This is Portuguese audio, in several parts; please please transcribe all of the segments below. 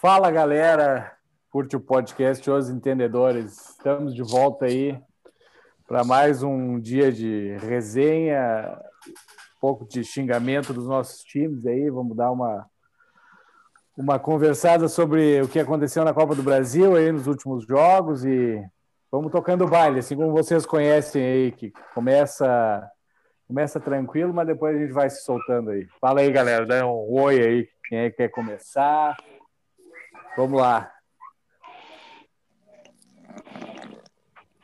Fala galera, curte o podcast Os Entendedores. Estamos de volta aí para mais um dia de resenha, um pouco de xingamento dos nossos times aí. Vamos dar uma uma conversada sobre o que aconteceu na Copa do Brasil aí nos últimos jogos e vamos tocando o baile, assim como vocês conhecem aí, que começa começa tranquilo, mas depois a gente vai se soltando aí. Fala aí, galera, dá um oi aí, quem é que quer começar. Vamos lá.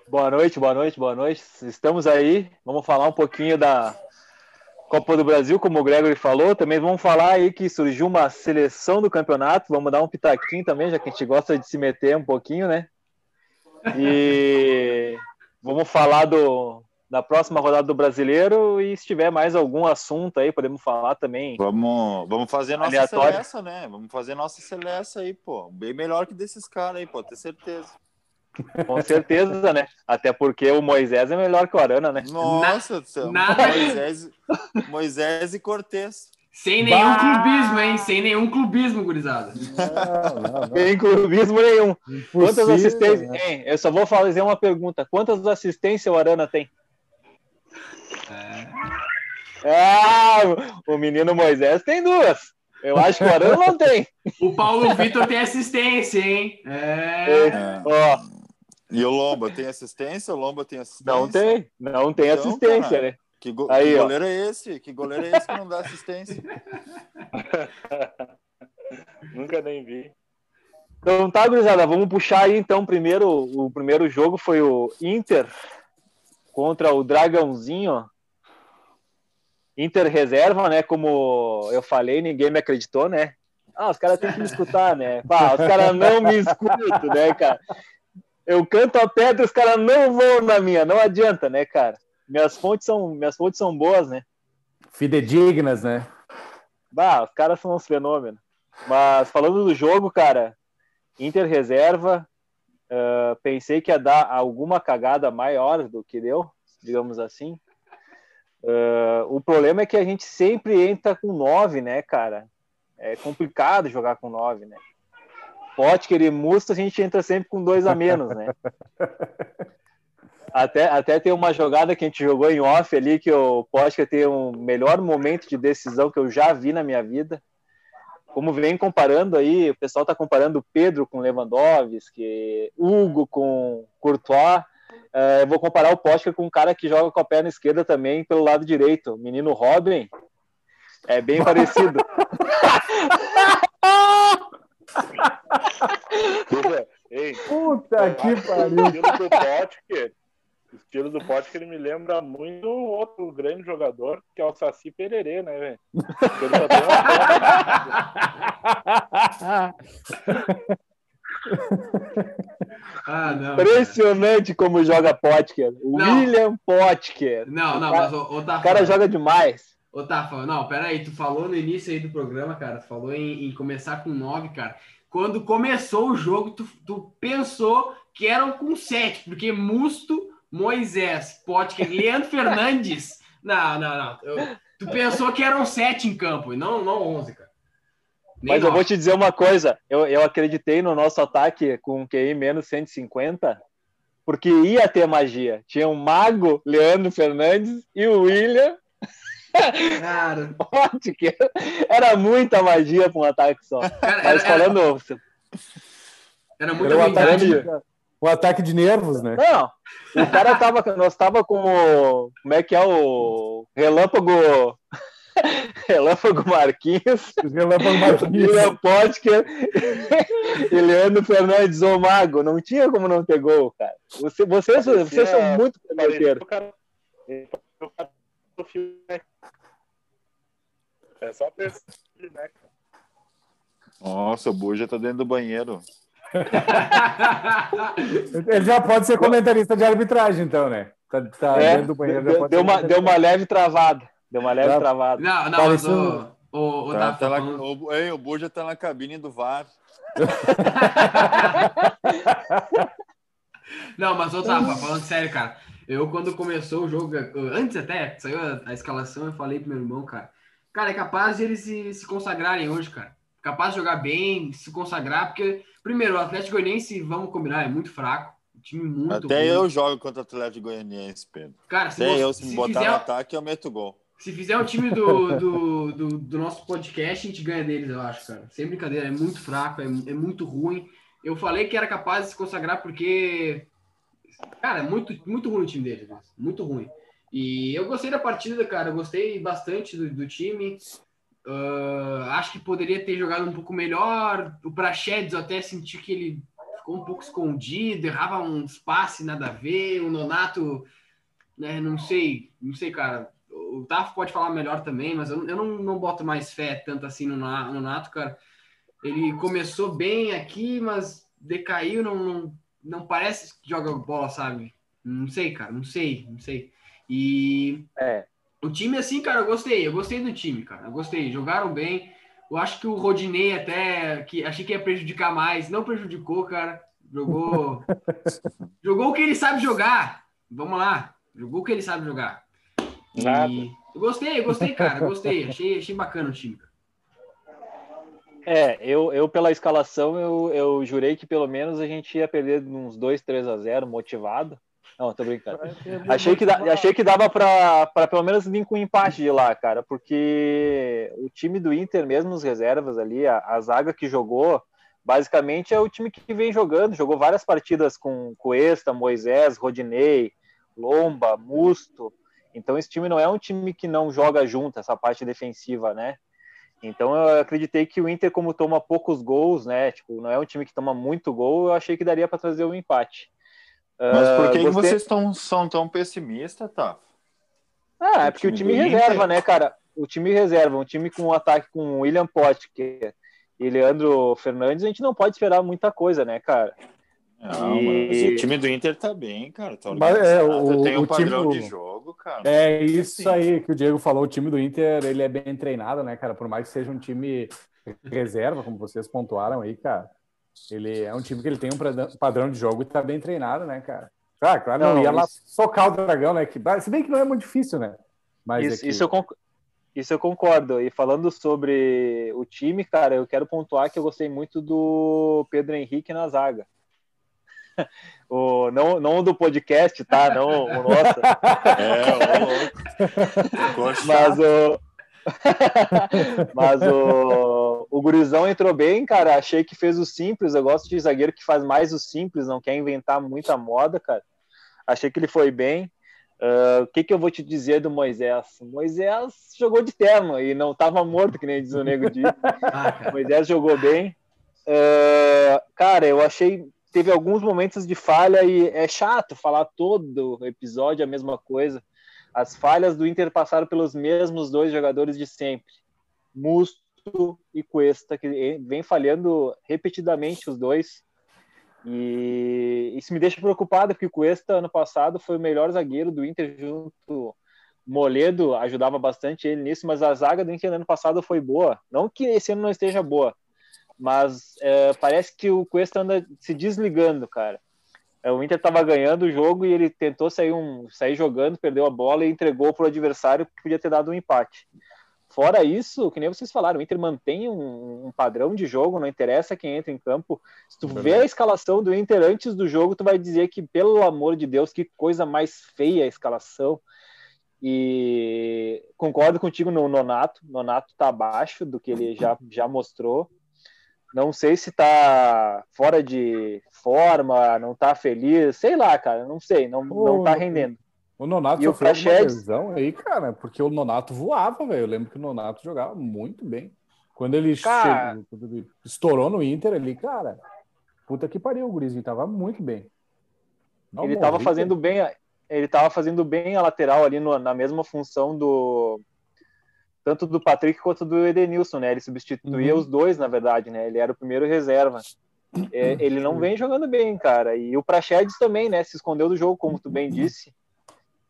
Boa noite, boa noite, boa noite. Estamos aí. Vamos falar um pouquinho da Copa do Brasil, como o Gregory falou. Também vamos falar aí que surgiu uma seleção do campeonato. Vamos dar um pitaquinho também, já que a gente gosta de se meter um pouquinho, né? E vamos falar do, da próxima rodada do Brasileiro e se tiver mais algum assunto aí, podemos falar também. Vamos, vamos fazer nossa seleção, né? Vamos fazer nossa seleção aí, pô. Bem melhor que desses caras aí, pô, ter certeza. Com certeza, né? Até porque o Moisés é melhor que o Arana, né? Nossa do céu. Moisés, Moisés e Cortez. Sem nenhum bah! clubismo, hein? Sem nenhum clubismo, gurizada. Sem clubismo nenhum. Impossível, Quantas assistências? Né? Hein, eu só vou fazer uma pergunta. Quantas assistências o Arana tem? Ah, o menino Moisés tem duas. Eu acho que o Arana não tem. O Paulo Vitor tem assistência, hein? É. é. Ó. E o Lomba tem assistência? O Lomba tem assistência? Não tem, não tem então, assistência, cara, né? Que, go Aí, que goleiro ó. é esse? Que goleiro é esse que não dá assistência? Nunca nem vi. Então tá, gurizada, vamos puxar aí então primeiro. O primeiro jogo foi o Inter contra o Dragãozinho. Inter reserva, né? Como eu falei, ninguém me acreditou, né? Ah, os caras têm que me escutar, né? Pá, os caras não me escutam, né, cara? Eu canto a pedra, os caras não vão na minha, não adianta, né, cara? Minhas fontes são, minhas fontes são boas, né? Fidedignas, né? Bah, os caras são uns fenômenos. Mas falando do jogo, cara, Inter reserva, uh, pensei que ia dar alguma cagada maior do que deu, digamos assim. Uh, o problema é que a gente sempre entra com nove, né, cara? É complicado jogar com nove, né? Potker e Musta a gente entra sempre com dois a menos, né? Até, até tem uma jogada que a gente jogou em off ali, que o Potker tem um melhor momento de decisão que eu já vi na minha vida. Como vem comparando aí, o pessoal tá comparando Pedro com Lewandowski, Hugo com Courtois. Uh, eu vou comparar o Potker com um cara que joga com a perna esquerda também pelo lado direito. O menino Robin é bem parecido. Ei, Puta que pariu. O estilo do Pote que ele me lembra muito outro grande jogador, que é o Saci Pererê, né, velho? ah, não, Impressionante cara. como joga Potker. William Potker. Não, não, mas o, o, o cara joga demais. Ô, Tafa, não, peraí, tu falou no início aí do programa, cara, tu falou em, em começar com nove, cara. Quando começou o jogo, tu, tu pensou que eram com sete, porque Musto Moisés, Potker, Leandro Fernandes. Não, não, não. Eu, tu pensou que eram sete em campo e não, não onze, cara. Mas eu vou te dizer uma coisa. Eu, eu acreditei no nosso ataque com QI menos 150, porque ia ter magia. Tinha o Mago, Leandro Fernandes e o William. Cara. Era muita magia para um ataque só. Cara, Mas era, falando. Era, era muito um ataque, um ataque de nervos, né? Não, o cara tava, nós tava com o, como é que é o relâmpago, relâmpago Marquinhos, relâmpago Marquinhos, William Potker e Leandro Fernandes, o mago, não tinha como não ter gol, cara. Você, vocês, vocês são é muito prometeiros. É só né? Nossa, o Buja tá dentro do banheiro. Ele já pode ser comentarista de arbitragem, então, né? Tá, tá é, dentro do banheiro. Deu, deu uma, deu uma leve travada. Deu uma leve tá. travada. Não, não, mas o, o, o, tá, tá lá, o, ei, o Buja tá na cabine do VAR. não, mas, ô, Tafa, falando sério, cara. Eu, quando começou o jogo, antes até, saiu a, a escalação, eu falei pro meu irmão, cara. Cara, é capaz de eles se, se consagrarem hoje, cara. capaz de jogar bem, se consagrar, porque, primeiro, o Atlético Goianiense, vamos combinar, é muito fraco. time muito Até ruim. eu jogo contra o Atlético Goianiense, Pedro. Cara, se Até você, eu, se, se me botar fizer, no ataque, eu meto gol. Se fizer um time do, do, do, do, nosso podcast, a gente ganha deles, eu acho, cara. Sem brincadeira, é muito fraco, é, é muito ruim. Eu falei que era capaz de se consagrar porque, cara, é muito, muito ruim o time deles, muito ruim. E eu gostei da partida, cara, eu gostei bastante do, do time. Uh, acho que poderia ter jogado um pouco melhor. O Prachedes, eu até senti que ele ficou um pouco escondido, errava uns passes nada a ver. O Nonato, né, não sei, não sei, cara o Tafo pode falar melhor também, mas eu, eu não, não boto mais fé tanto assim no, no Nato, cara. Ele começou bem aqui, mas decaiu, não, não, não parece que joga bola, sabe? Não sei, cara, não sei, não sei. E é. o time, assim, cara, eu gostei, eu gostei do time, cara, eu gostei, jogaram bem. Eu acho que o Rodinei até, que achei que ia prejudicar mais, não prejudicou, cara. Jogou, jogou o que ele sabe jogar. Vamos lá, jogou o que ele sabe jogar. Nada. E eu gostei, eu gostei, cara, gostei. achei, achei bacana o time. É, eu, eu pela escalação, eu, eu jurei que pelo menos a gente ia perder uns 2, 3 a 0 motivado. Não, tô brincando. Achei que, achei que dava para pelo menos vir com um empate de lá, cara, porque o time do Inter, mesmo os reservas ali, a, a zaga que jogou, basicamente é o time que vem jogando. Jogou várias partidas com Cuesta, Moisés, Rodinei, Lomba, Musto. Então esse time não é um time que não joga junto, essa parte defensiva, né? Então eu acreditei que o Inter, como toma poucos gols, né? Tipo, não é um time que toma muito gol, eu achei que daria para trazer um empate. Mas por que, uh, você... vocês tão, são tão pessimistas, tá? Ah, é porque o time, o time reserva, Inter... né, cara? O time reserva, um time com um ataque com William Potker e Leandro Fernandes, a gente não pode esperar muita coisa, né, cara? Não, e... o time do Inter tá bem, cara. Tá mas, é, o, tem um o padrão time... de jogo, cara. É isso aí que o Diego falou. O time do Inter ele é bem treinado, né, cara? Por mais que seja um time reserva, como vocês pontuaram aí, cara. Ele é um time que ele tem um padrão de jogo e tá bem treinado, né, cara? Ah, claro, não, não ia isso... lá socar o dragão, né? Que, se bem que não é muito difícil, né? Mas isso, é que... isso, eu concordo, isso eu concordo. E falando sobre o time, cara, eu quero pontuar que eu gostei muito do Pedro Henrique na zaga o, não, não do podcast, tá? Não o nosso. É, o Mas o. Mas o, o Gurizão entrou bem, cara. Achei que fez o simples. Eu gosto de zagueiro que faz mais o simples, não quer inventar muita moda, cara. Achei que ele foi bem. Uh, o que, que eu vou te dizer do Moisés? Moisés jogou de terno e não estava morto, que nem diz o Nego Di. Ah, Moisés jogou bem. Uh, cara, eu achei teve alguns momentos de falha e é chato falar todo episódio a mesma coisa. As falhas do Inter passaram pelos mesmos dois jogadores de sempre, Musto e Cuesta, que vem falhando repetidamente os dois. E isso me deixa preocupado, porque o Cuesta, ano passado, foi o melhor zagueiro do Inter junto. Moledo ajudava bastante ele nisso, mas a zaga do Inter ano passado foi boa. Não que esse ano não esteja boa, mas é, parece que o Cuesta anda se desligando, cara. É, o Inter estava ganhando o jogo e ele tentou sair, um, sair jogando, perdeu a bola e entregou para o adversário que podia ter dado um empate. Fora isso, que nem vocês falaram, o Inter mantém um, um padrão de jogo, não interessa quem entra em campo. Se tu vê a escalação do Inter antes do jogo, tu vai dizer que, pelo amor de Deus, que coisa mais feia a escalação. E concordo contigo no Nonato. Nonato está abaixo do que ele já, já mostrou. Não sei se tá fora de forma, não tá feliz, sei lá, cara, não sei, não, o, não tá rendendo. O Nonato e sofreu uma lesão aí, cara, porque o Nonato voava, velho. Eu lembro que o Nonato jogava muito bem. Quando ele, cara... chegou, quando ele estourou no Inter ali, cara, puta que pariu, o Gurizinho tava muito bem. Não ele morri, tava fazendo bem, ele tava fazendo bem a lateral ali no, na mesma função do tanto do Patrick quanto do Edenilson, né? Ele substituía uhum. os dois, na verdade, né? Ele era o primeiro reserva. É, ele não vem jogando bem, cara. E o Praxedes também, né? Se escondeu do jogo, como tu bem disse.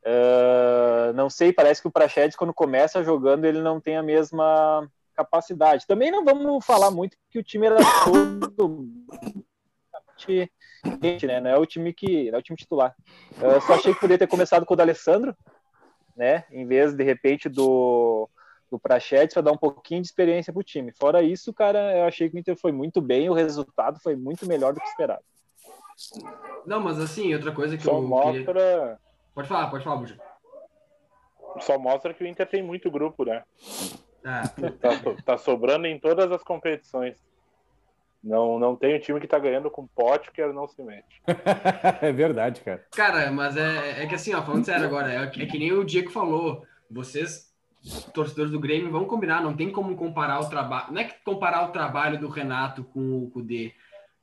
Uh, não sei, parece que o Praxedes, quando começa jogando, ele não tem a mesma capacidade. Também não vamos falar muito, porque o time era todo gente, né? Não é o time que não é o time titular. Eu só achei que poderia ter começado com o D'Alessandro, né? Em vez de repente do do Prachetes para dar um pouquinho de experiência para o time. Fora isso, cara, eu achei que o Inter foi muito bem, o resultado foi muito melhor do que esperado. Não, mas assim, outra coisa que Só eu mostra. queria... Pode falar, pode falar, Buja. Só mostra que o Inter tem muito grupo, né? Ah, Tá, tá sobrando em todas as competições. Não, não tem um time que tá ganhando com pote que não se mete. é verdade, cara. Cara, mas é, é que assim, ó, falando sério agora, é, é que nem o Diego falou. Vocês, torcedores do Grêmio, vão combinar, não tem como comparar o trabalho. Não é que comparar o trabalho do Renato com o Kudê,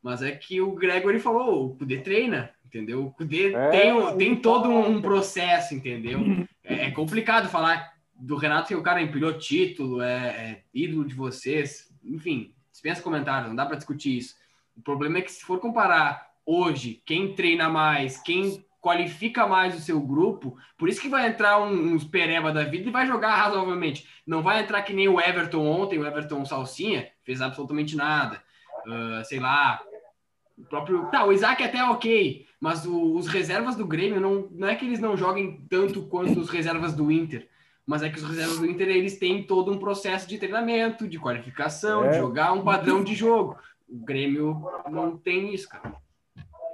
mas é que o Gregory falou, o Kudê treina, entendeu? O Kudê É, tem, um- tem todo um processo, entendeu? É, é complicado falar do Renato que o cara empilhou título, é, é ídolo de vocês, enfim, dispensa comentários, não dá para discutir isso. O problema é que se for comparar hoje, quem treina mais, quem qualifica mais o seu grupo, por isso que vai entrar um- uns pereba da vida e vai jogar razoavelmente. Não vai entrar que nem o Everton ontem, o Everton Salsinha, fez absolutamente nada. Ah, sei lá, o próprio. Tá, o Isaac até é ok, mas o- os reservas do Grêmio não, não é que eles não joguem tanto quanto os reservas do Inter. Mas é que os reservas do Inter eles têm todo um processo de treinamento, de qualificação, É. de jogar um padrão de jogo. O Grêmio não tem isso, cara.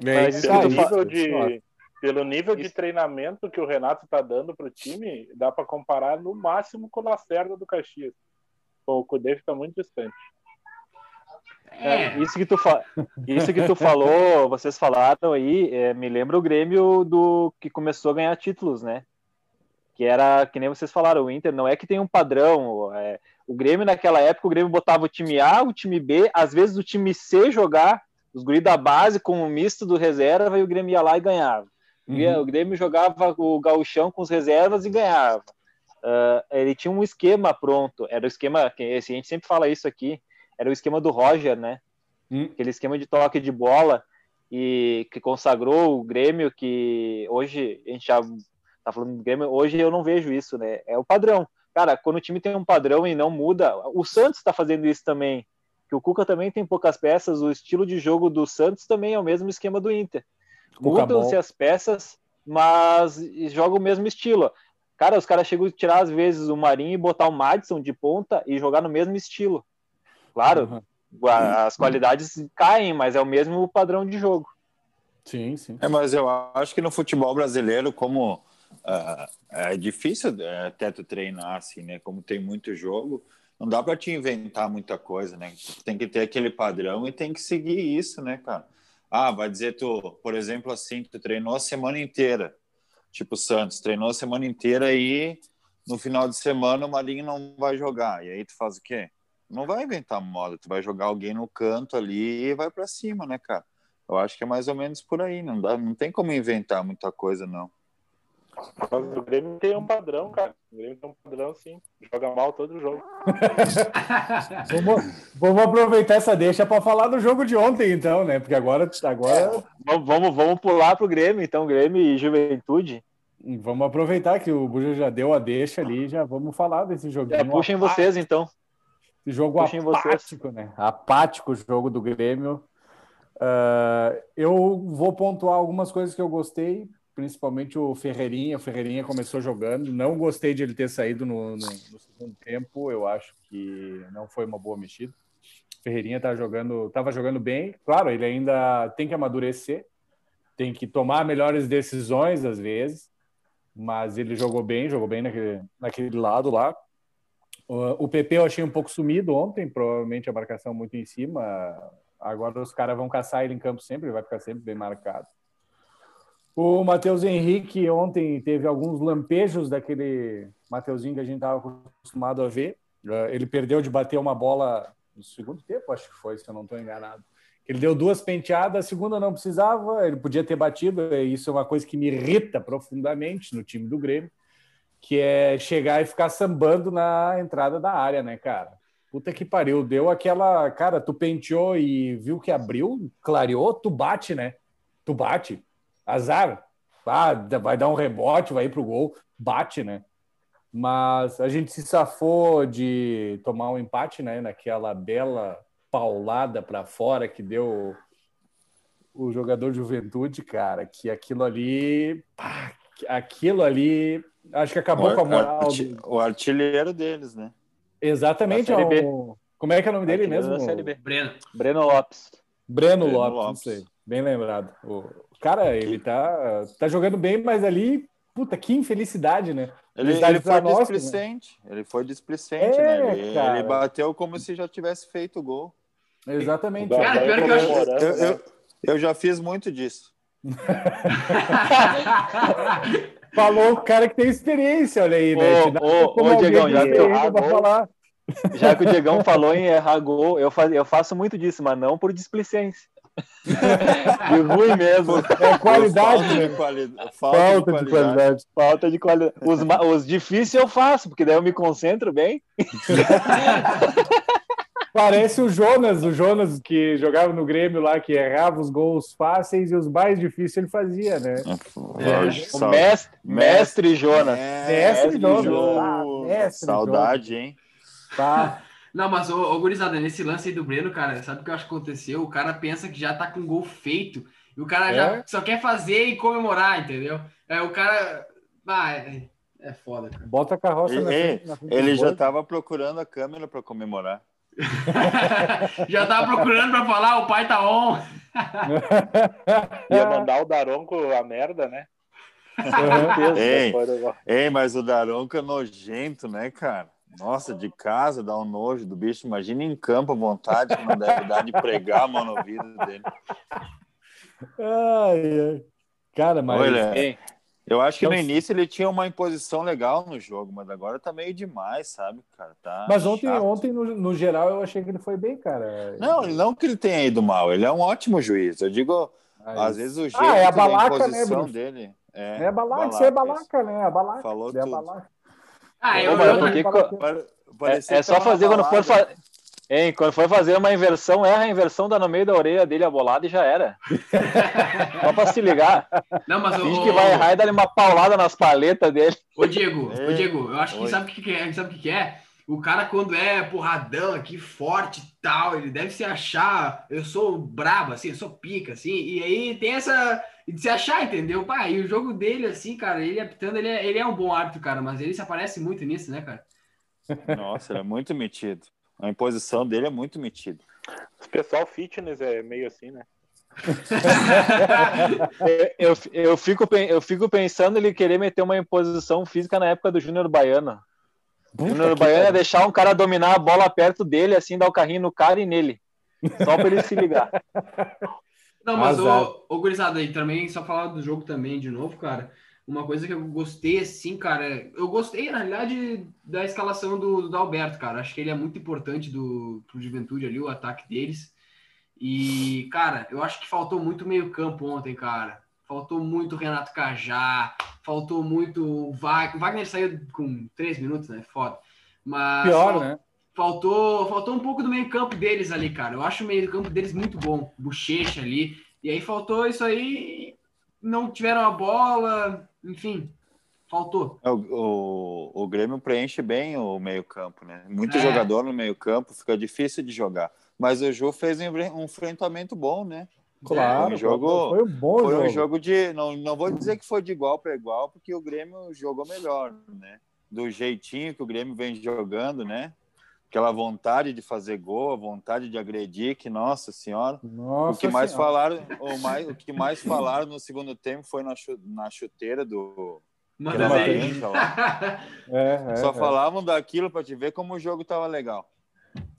É Mas isso isso Pelo que tu de, pelo nível de Isso. treinamento que o Renato tá dando pro time, dá para comparar no máximo com o Lacerda do Caxias. O Cudê fica muito distante. É, Isso que tu fa... isso que tu falou, vocês falaram aí, é, me lembra o Grêmio do que começou a ganhar títulos, né? Que era que nem vocês falaram, o Inter não é que tem um padrão. é, o Grêmio naquela época, o Grêmio botava o time A, o time B, às vezes o time C jogar, os guris da base com o misto do reserva e o Grêmio ia lá e ganhava. Uhum. O Grêmio jogava o gauchão com os reservas e ganhava. Ah, ele tinha um esquema pronto, era o esquema que esse, a gente sempre fala isso aqui, era o esquema do Roger, né? Hum. Aquele esquema de toque de bola e que consagrou o Grêmio, que hoje a gente já tá falando do Grêmio, hoje eu não vejo isso, né? É o padrão. Cara, quando o time tem um padrão e não muda, o Santos está fazendo isso também. Que o Cuca também tem poucas peças, o estilo de jogo do Santos também é o mesmo esquema do Inter. Mudam-se as peças, mas joga o mesmo estilo. Cara, os caras chegam a tirar às vezes o Marinho e botar o Madison de ponta e jogar no mesmo estilo. Claro, Uhum. as qualidades caem, mas é o mesmo padrão de jogo. Sim, sim. É, mas eu acho que no futebol brasileiro, como ah, é difícil é, até tu treinar assim, né? Como tem muito jogo, não dá para te inventar muita coisa, né? Tem que ter aquele padrão e tem que seguir isso, né, cara? Ah, vai dizer tu, por exemplo, assim, tu treinou a semana inteira, tipo o Santos, treinou a semana inteira e no final de semana o Marinho não vai jogar. E aí tu faz o quê? Não vai inventar moda, tu vai jogar alguém no canto ali e vai para cima, né, cara? Eu acho que é mais ou menos por aí, não dá, não tem como inventar muita coisa, não. Mas o Grêmio tem um padrão, cara. O Grêmio tem um padrão, sim. Joga mal todo jogo. Vamos, vamos aproveitar essa deixa para falar do jogo de ontem, então, né? Porque agora, agora Vamos, vamos, vamos pular pro Grêmio, então, Grêmio e Juventude. vamos aproveitar que o Buja já deu a deixa ali, já vamos falar desse joguinho. Já puxem vocês, então. Esse jogo Puxem vocês. apático, né? Apático o jogo do Grêmio. Ah, eu vou pontuar algumas coisas que eu gostei, principalmente o Ferreirinha. O Ferreirinha começou jogando. Não gostei de ele ter saído no, no- no segundo tempo. Eu acho que não foi uma boa mexida. O Ferreirinha tá jogando, estava jogando bem. Claro, ele ainda tem que amadurecer, tem que tomar melhores decisões às vezes, mas ele jogou bem, jogou bem naquele, naquele lado lá. O o PP eu achei um pouco sumido ontem, provavelmente a marcação muito em cima. Agora os caras vão caçar ele em campo sempre, ele vai ficar sempre bem marcado. O Matheus Henrique ontem teve alguns lampejos daquele Mateuzinho que a gente estava acostumado a ver. Eh, Ele perdeu de bater uma bola no segundo tempo, acho que foi, se eu não estou enganado. Ele deu duas penteadas, a segunda não precisava, ele podia ter batido. e Isso é uma coisa que me irrita profundamente no time do Grêmio que é chegar e ficar sambando na entrada da área, né, cara? Puta que pariu, deu aquela. Cara, tu penteou e viu que abriu, clareou, tu bate, né? Tu bate. Azar. Ah, vai dar um rebote, vai ir pro gol, bate, né? Mas a gente se safou de tomar um empate, né? Naquela bela paulada para fora que deu o jogador de juventude, cara, que aquilo ali. pá, aquilo ali. Acho que acabou o, com a moral. arti- do- o artilheiro deles, né? Exatamente. Ó, o- Como é que é o nome dele Artilheiro mesmo? Breno. Breno Lopes. Breno, Breno Lopes, Lopes. não sei. Bem lembrado. O cara, ele tá, tá jogando bem, mas ali, puta, que infelicidade, né? Ele, ele foi nós, displicente. Ele foi displicente, É, né? Ele, ele bateu como se já tivesse feito o gol. Exatamente. Cara, pior que eu acho- Eu, né? eu, eu já fiz muito disso. Falou o cara que tem experiência, olha aí, né? Ô, ô, ô, Diegão, já falar. Já que o Diegão falou em errar gol, eu, faz, eu faço muito disso, mas não por displicência. De ruim mesmo. É qualidade, Falta né? de, quali... Falta Falta de de qualidade. qualidade. Falta de qualidade. Os, ma- os difíceis eu faço, porque daí eu me concentro bem. Parece o Jonas, o Jonas que jogava no Grêmio lá, que errava os gols fáceis e os mais difíceis ele fazia, né? Lógico, O sal- mestre, mestre Jonas. Mestre Jonas. Jonas. Ah, mestre Saudade, hein? Tá. Não, mas, ô, ô gurizada, nesse lance aí do Breno, cara, sabe o que eu acho que aconteceu? O cara pensa que já tá com gol feito e o cara É? já só quer fazer e comemorar, entendeu? É, o cara. Ah, é, é foda, cara. Bota a carroça na Ele, frente. na frente ele já estava procurando a câmera para comemorar. já tava procurando pra falar, o pai tá on. Ia mandar o Daronco a merda, né? Ei, ei, mas o Daronco é nojento, né, cara? Nossa, de casa dá um nojo do bicho. Imagina em campo à vontade, que não deve dar de pregar a mão no ouvido dele. Ai, ai. Cara, mas. Olha, Ei, eu acho que no Então- início ele tinha uma imposição legal no jogo, mas agora tá meio demais, sabe, cara? Tá Mas ontem, chato. ontem no, no geral, eu achei que ele foi bem, cara. Não, não que ele tenha ido mal, ele é um ótimo juiz. Eu digo, Mas- às vezes o jeito Ah, é a da balaca, né, imposição Bruno? dele. É, É a balaca, isso é a isso. balaca, né? A balaca. Falou é a tudo. balaca. Ah, eu, Ô, eu, mano, eu- por que que- Pare- é, é só fazer quando for fazer. Hein, quando for fazer uma inversão, erra a inversão, dá no meio da orelha dele a bolada e já era. Só pra se ligar. Não, mas Finge o, que vai errar e dá uma paulada nas paletas dele. Ô, Diego, ô, Ei, Diego, eu acho que oi. sabe o que, que é? Sabe o que, que é? O cara, quando é porradão aqui, forte e tal, ele deve se achar, eu sou brabo, assim, eu sou pica, assim, e aí tem essa. De se achar, entendeu? Pá, e o jogo dele, assim, cara, ele apitando, ele é, ele é um bom árbitro, cara, mas ele se aparece muito nisso, né, cara? Nossa, ele é muito metido. A imposição dele é muito metida. O pessoal fitness é meio assim, né? Eu, eu, fico, eu fico pensando ele querer meter uma imposição física na época do Júnior Baiano. O Júnior Baiano ia pariu. deixar um cara dominar a bola perto dele, assim, dar o carrinho no cara e nele. Só pra ele se ligar. Não, mas o, o gurizada aí também, só falar do jogo também de novo, cara. Uma coisa que eu gostei, assim, cara, eu gostei, na realidade, da escalação do, do Alberto, cara. Acho que ele é muito importante do, pro Juventude ali, o ataque deles. E, cara, eu acho que faltou muito meio-campo ontem, cara. Faltou muito o Renato Cajá, faltou muito o Wagner. O Wagner saiu com três minutos, né? Foda. Mas Pior, né? Faltou, faltou um pouco do meio-campo deles ali, cara. Eu acho o meio-campo deles muito bom. Bochecha ali. E aí faltou isso aí. Não tiveram a bola. Enfim, faltou. É, O, o, o Grêmio preenche bem o meio-campo, né? Muito É. jogador no meio-campo, fica difícil de jogar. Mas o Ju fez um enfre- enfrentamento bom, né? Claro. Foi um jogo- Foi um bom Foi jogo. um jogo de. Não, não vou dizer que foi de igual para igual, porque o Grêmio jogou melhor, né? Do jeitinho que o Grêmio vem jogando, né? Aquela vontade de fazer gol, a vontade de agredir, que, nossa senhora. Nossa o que mais Senhora. falaram, o, mais, o que mais falaram no segundo tempo foi na, chu- na chuteira do Manda. É, é, Só é. falavam daquilo para te ver como o jogo tava legal.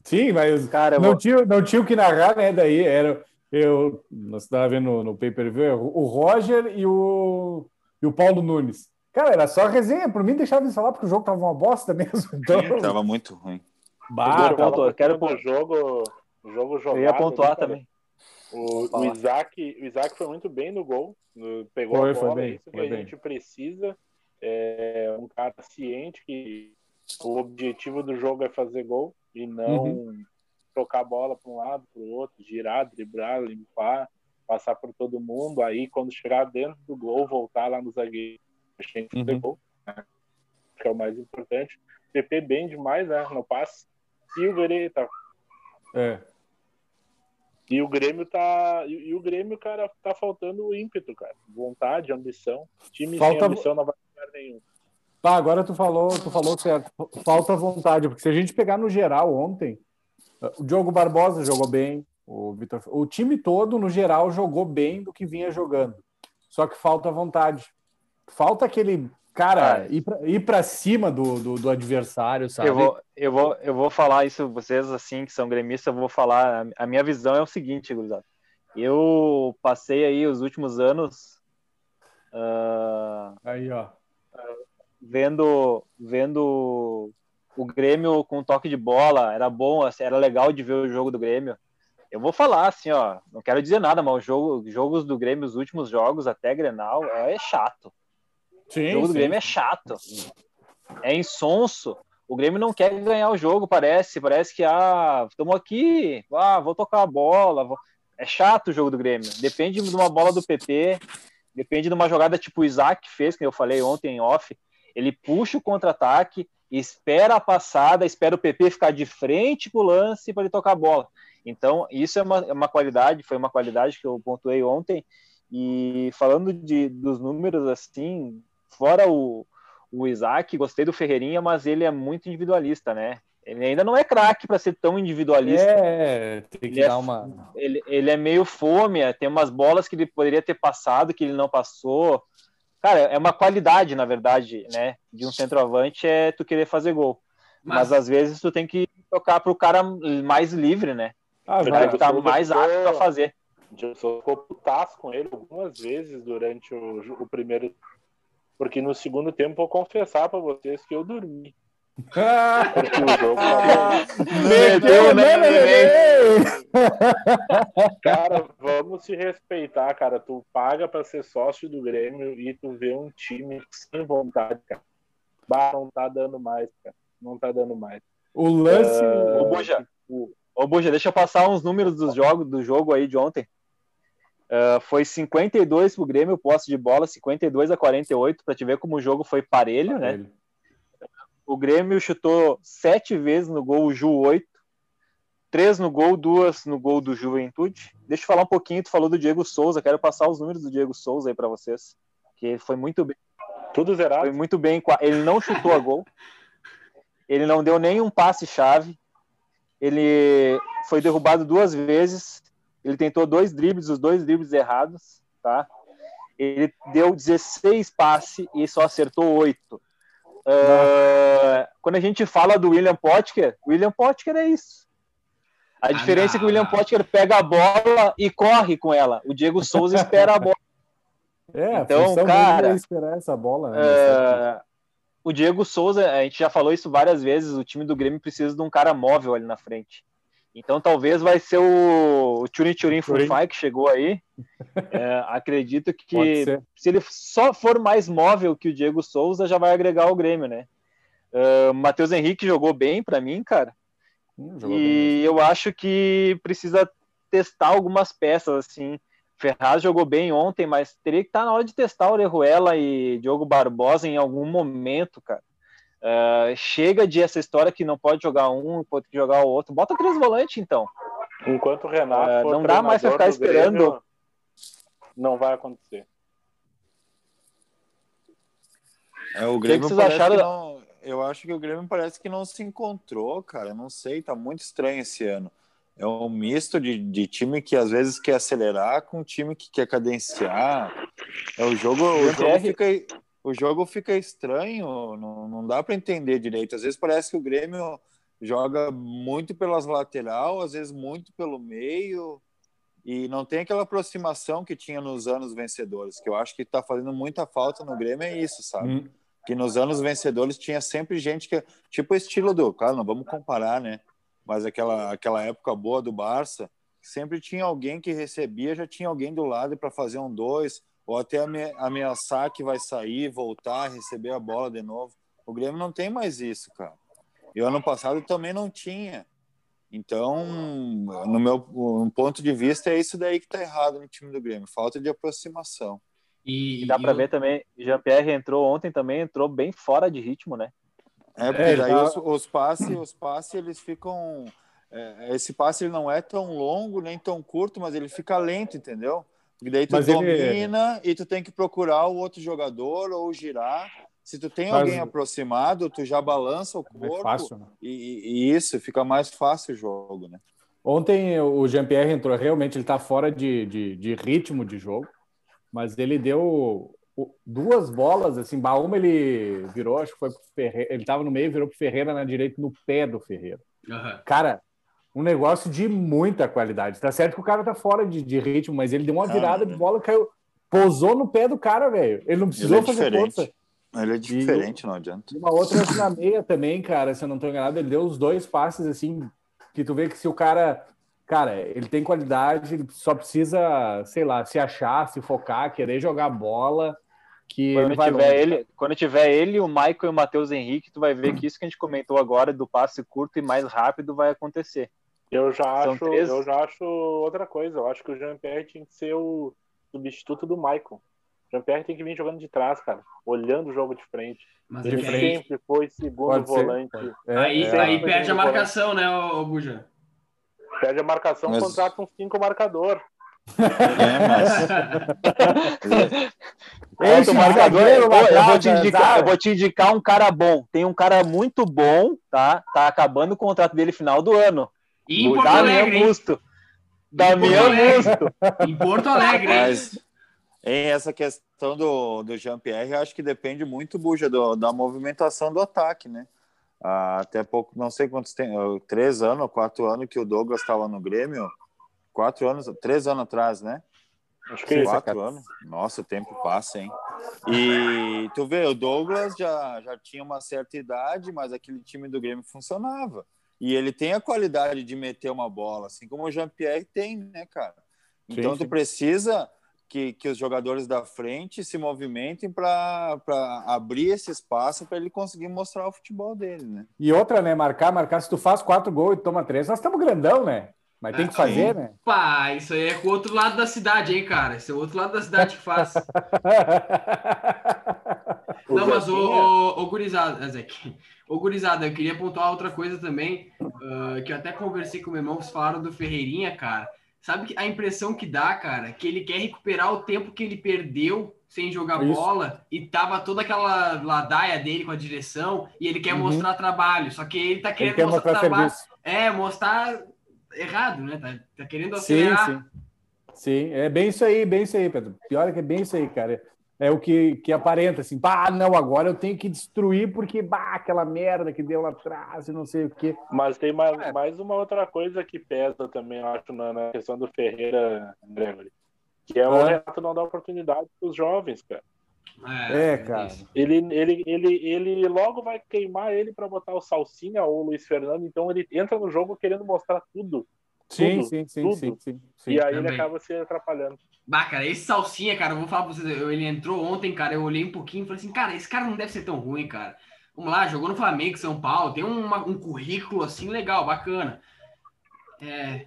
Sim, mas Cara, não, vou- tinha, não tinha o que narrar, né? Daí era. Eu, nós estava vendo no, no pay-per-view, o Roger e o, e o Paulo Nunes. Cara, era só resenha. Por mim, deixava eles falar, porque o jogo tava uma bosta mesmo. Então, Tava muito ruim. Bah, pontuar, quero o jogo, o jogo jogado. eu ia pontuar né, também. O, o. Isaac, o Isaac foi muito bem no gol. no- pegou Foi, a foi bola, bem, é isso que foi a bem. gente precisa. É um cara ciente que o objetivo do jogo é fazer gol e não Uhum. tocar a bola para um lado, para o outro, girar, driblar, limpar, passar por todo mundo. Aí, quando chegar dentro do gol, voltar lá no zagueiro. A gente fazer Uhum. gol, né? que é o mais importante. PP bem demais, né? No passe. E o Grêmio tá é. e o Grêmio tá. E, e o Grêmio, cara, tá faltando ímpeto, cara. Vontade, ambição. Time Falta- sem ambição não vai lugar nenhum. Pá, agora tu falou, tu falou certo. Falta vontade, porque se a gente pegar no geral ontem, o Diogo Barbosa jogou bem, o Vitor, o time todo no geral jogou bem do que vinha jogando. Só que falta vontade. Falta aquele cara ir pra, ir pra cima do, do, do adversário, sabe? Eu vou, eu, vou, eu vou falar isso, vocês assim que são gremistas, eu vou falar. A minha visão é o seguinte, gurizada. Eu passei aí os últimos anos. ah, Aí, ó. vendo vendo o Grêmio com toque de bola, era bom, assim, era legal de ver o jogo do Grêmio. Eu vou falar assim, ó, não quero dizer nada, mas os jogo, jogos do Grêmio, os últimos jogos até Grenal, é chato. Sim, O jogo do sim. Grêmio é chato. É insonso. O Grêmio não quer ganhar o jogo, parece. Parece que, ah, estamos aqui, ah, vou tocar a bola. vou- É chato o jogo do Grêmio. Depende de uma bola do PP, depende de uma jogada tipo o Isaac fez, que eu falei ontem em off. Ele puxa o contra-ataque, espera a passada, espera o PP ficar de frente pro lance para ele tocar a bola. Então, isso é uma, é uma qualidade, foi uma qualidade que eu pontuei ontem. E falando de, dos números, assim, fora o, o Isaac, gostei do Ferreirinha, mas ele é muito individualista, né? Ele ainda não é craque para ser tão individualista. É, tem que Ele é dar uma. Ele, ele é meio fome, é, tem umas bolas que ele poderia ter passado, que ele não passou. Cara, é uma qualidade, na verdade, né? De um centroavante é tu querer fazer gol. Mas, Mas, às vezes tu tem que tocar pro cara mais livre, né? Ah, O cara que tá mais ficou- apto a fazer. O Gilson ficou putaço com ele algumas vezes durante o, o primeiro. Porque no segundo tempo, vou confessar pra vocês que eu dormi. Porque o jogo tava... Meteu, né, neném? Cara, vamos se respeitar, cara. Tu paga pra ser sócio do Grêmio e tu vê um time sem vontade, cara. Bah, não tá dando mais, cara. Não tá dando mais. O lance. Ô, Buja, ô, Buja, deixa eu passar uns números dos jogos, do jogo aí de ontem. Ah, foi 52 pro Grêmio, posse de bola, 52 a 48, pra te ver como o jogo foi parelho, né? O Grêmio chutou sete vezes no gol, o Ju oito. Três no gol, duas no gol do Juventude. Deixa eu falar um pouquinho, tu falou do Diego Souza, quero passar os números do Diego Souza aí pra vocês. Que foi muito bem, Tudo zerado. foi muito bem. Ele não chutou a gol. Ele não deu nenhum passe-chave. Ele foi derrubado duas vezes. Ele tentou dois dribles, os dois dribles errados, tá? Ele deu 16 passes e só acertou oito. Ah, quando a gente fala do William Potker, William Potker é isso. A Ah, diferença é que o William. Potker pega a bola e corre com ela. O Diego Souza espera a bola. É, Então, cara, é esperar essa bola, né? É, o Diego Souza, a gente já falou isso várias vezes, o time do Grêmio precisa de um cara móvel ali na frente. Então talvez vai ser o, o Churin Churin. Fufai que chegou aí. É, acredito que se ele só for mais móvel que o Diego Souza, já vai agregar o Grêmio, né? O Matheus Henrique jogou bem pra mim, cara. Hum, E eu acho que precisa testar algumas peças, assim. Ferraz jogou bem ontem, mas teria que estar na hora de testar o Orejuela e Diogo Barbosa em algum momento, cara. Ah, chega de essa história que não pode jogar um, pode jogar o outro. Bota três volantes, então. Enquanto o Renato for não dá mais pra ficar do Grêmio, esperando. Não vai acontecer. É, o que Grêmio vocês parece acharam que não. Eu acho que o Grêmio parece que não se encontrou, cara. Não sei, tá muito estranho esse ano. É um misto de, de time que às vezes quer acelerar com time que quer cadenciar. É, o jogo, o jogo Jean-Pierre- fica, o jogo fica estranho, não, não dá para entender direito. Às vezes parece que o Grêmio joga muito pelas lateral, às vezes muito pelo meio e não tem aquela aproximação que tinha nos anos vencedores, que eu acho que está fazendo muita falta no Grêmio é isso, sabe? Hum, que nos anos vencedores tinha sempre gente que tipo o estilo do, claro, não vamos comparar, né? Mas aquela aquela época boa do Barça, sempre tinha alguém que recebia, já tinha alguém do lado para fazer um dois ou até ame- ameaçar que vai sair, voltar, receber a bola de novo. O Grêmio não tem mais isso, cara. E o ano passado também não tinha. Então, no meu no ponto de vista, é isso daí que tá errado no time do Grêmio, falta de aproximação. E, E dá pra eu- ver também, Jean-Pierre entrou ontem também, entrou bem fora de ritmo, né? É, porque É, daí tá- os, os passes, os passes, eles ficam. é, esse passe ele não é tão longo nem tão curto, mas ele fica lento, entendeu? Porque daí tu Mas ele- domina e tu tem que procurar o outro jogador ou girar. Se tu tem Mas- alguém aproximado, tu já balança o É corpo fácil, né? e, e isso fica mais fácil o jogo, né? Ontem o Jean-Pierre entrou, realmente ele está fora de, de, de ritmo de jogo, mas ele deu duas bolas, assim, uma ele virou, acho que foi pro Ferreira, ele estava no meio, virou pro Ferreira na direita, no pé do Ferreira. Aham. Cara, um negócio de muita qualidade. Tá certo que o cara tá fora de, de ritmo, mas ele deu uma Ah, virada né? de bola, caiu, pousou no pé do cara, velho. Ele não precisou Ele é fazer diferente. força. Ele é diferente, não adianta. E uma outra na meia também, cara, se eu não estou enganado, ele deu os dois passes assim, que tu vê que se o cara, cara, ele tem qualidade, ele só precisa, sei lá, se achar, se focar, querer jogar bola, que Quando vai tiver, longe. ele, quando tiver ele, o Michael e o Matheus Henrique, tu vai ver que isso que a gente comentou agora do passe curto e mais rápido vai acontecer. Eu já São acho, três. eu já acho outra coisa. Eu acho que o Jean-Pierre tinha que ser o substituto do Michael. O Jean-Pierre tem que vir jogando de trás, cara, olhando o jogo de frente. Mas Ele frente. sempre foi segundo Pode volante. É, aí, é, aí é. perde a marcação, né, ô, ô Buja? Perde a marcação, Mas- contrata um cinco marcador. É, mas o marcador, zagueiro eu, eu vou te indicar, eu vou te indicar um cara bom. Tem um cara muito bom, tá? Tá acabando o contrato dele final do ano. E em O Porto Damian Alegre, Alegre. Musto. Em Porto Alegre? Mas em essa questão do, do Jean-Pierre, eu acho que depende muito, Buja, do- da movimentação do ataque, né? Ah, até pouco, não sei quantos tem, ah, três anos ou quatro anos que o Douglas estava no Grêmio, quatro anos, três anos atrás, né? Acho que isso. Quatro anos. Nossa, o tempo passa, hein? E tu vê, o Douglas já, já tinha uma certa idade, mas aquele time do Grêmio funcionava. E ele tem a qualidade de meter uma bola, assim como o Jean-Pierre tem, né, cara? Então Sim, tu sim. precisa que, que os jogadores da frente se movimentem para abrir esse espaço para ele conseguir mostrar o futebol dele, né? E outra, né, marcar, marcar, se tu faz quatro gols e toma três, nós estamos grandão, né? Mas tem que Ah, fazer, sim. né? Pá, isso aí é com o outro lado da cidade, hein, cara? Esse é o outro lado da cidade que faz. Não, mas o, o, o gurizada, é, O gurizada, eu queria pontuar outra coisa também, ah, que eu até conversei com o meu irmão, vocês falaram do Ferreirinha, cara. Sabe a impressão que dá, cara, que ele quer recuperar o tempo que ele perdeu sem jogar Isso. bola e tava toda aquela ladaia dele com a direção e ele quer Uhum. mostrar trabalho, só que ele tá Ele querendo quer mostrar, mostrar trabalho. É, mostrar errado, né? Tá, tá querendo Sim, acelerar. sim. Sim, é bem isso aí, bem isso aí, Pedro. Pior é que é bem isso aí, cara. É o que, que aparenta, assim, bah, não, agora eu tenho que destruir porque, bah, aquela merda que deu lá atrás e não sei o quê. Mas tem mais, É. mais uma outra coisa que pesa também, eu acho, na, na questão do Ferreira, Gregory. Que é o. Renato não dar oportunidade para os jovens, cara. É, cara. isso. Ele, ele, ele, ele logo vai queimar ele para botar o Salsinha ou o Luiz Fernando, então ele entra no jogo querendo mostrar tudo. Sim, Tudo, sim, sim, tudo. sim, sim, sim. e aí ele também. acaba se atrapalhando. Bah, cara, esse Salsinha, cara, eu vou falar pra vocês, eu- ele entrou ontem, cara, eu olhei um pouquinho e falei assim, cara, esse cara não deve ser tão ruim, cara. Vamos lá, jogou no Flamengo, São Paulo, tem uma- um currículo assim legal, bacana. É.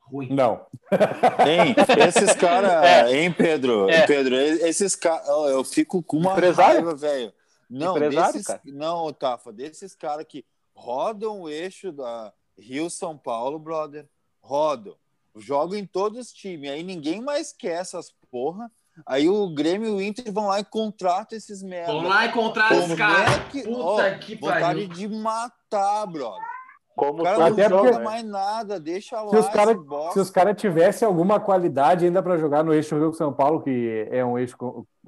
Ruim. Não. Tem esses caras, É. hein, Pedro? É. Pedro, esses caras, eu fico com uma Empresário? raiva, velho. Não, Empresário, desses, cara. não, Tafa, desses caras que rodam o eixo da Rio São Paulo, brother, rodam, jogam em todos os times, aí ninguém mais quer essas porra. Aí o Grêmio e o Inter vão lá e contratam esses merda. Vamos lá e contrata Como esse cara. é que- Puta ó, que Vontade pariu. de matar, brother. Como O cara não Até joga porque- né? mais nada, deixa lá Se os caras cara tivessem alguma qualidade ainda para jogar no eixo Rio São Paulo, que é um eixo.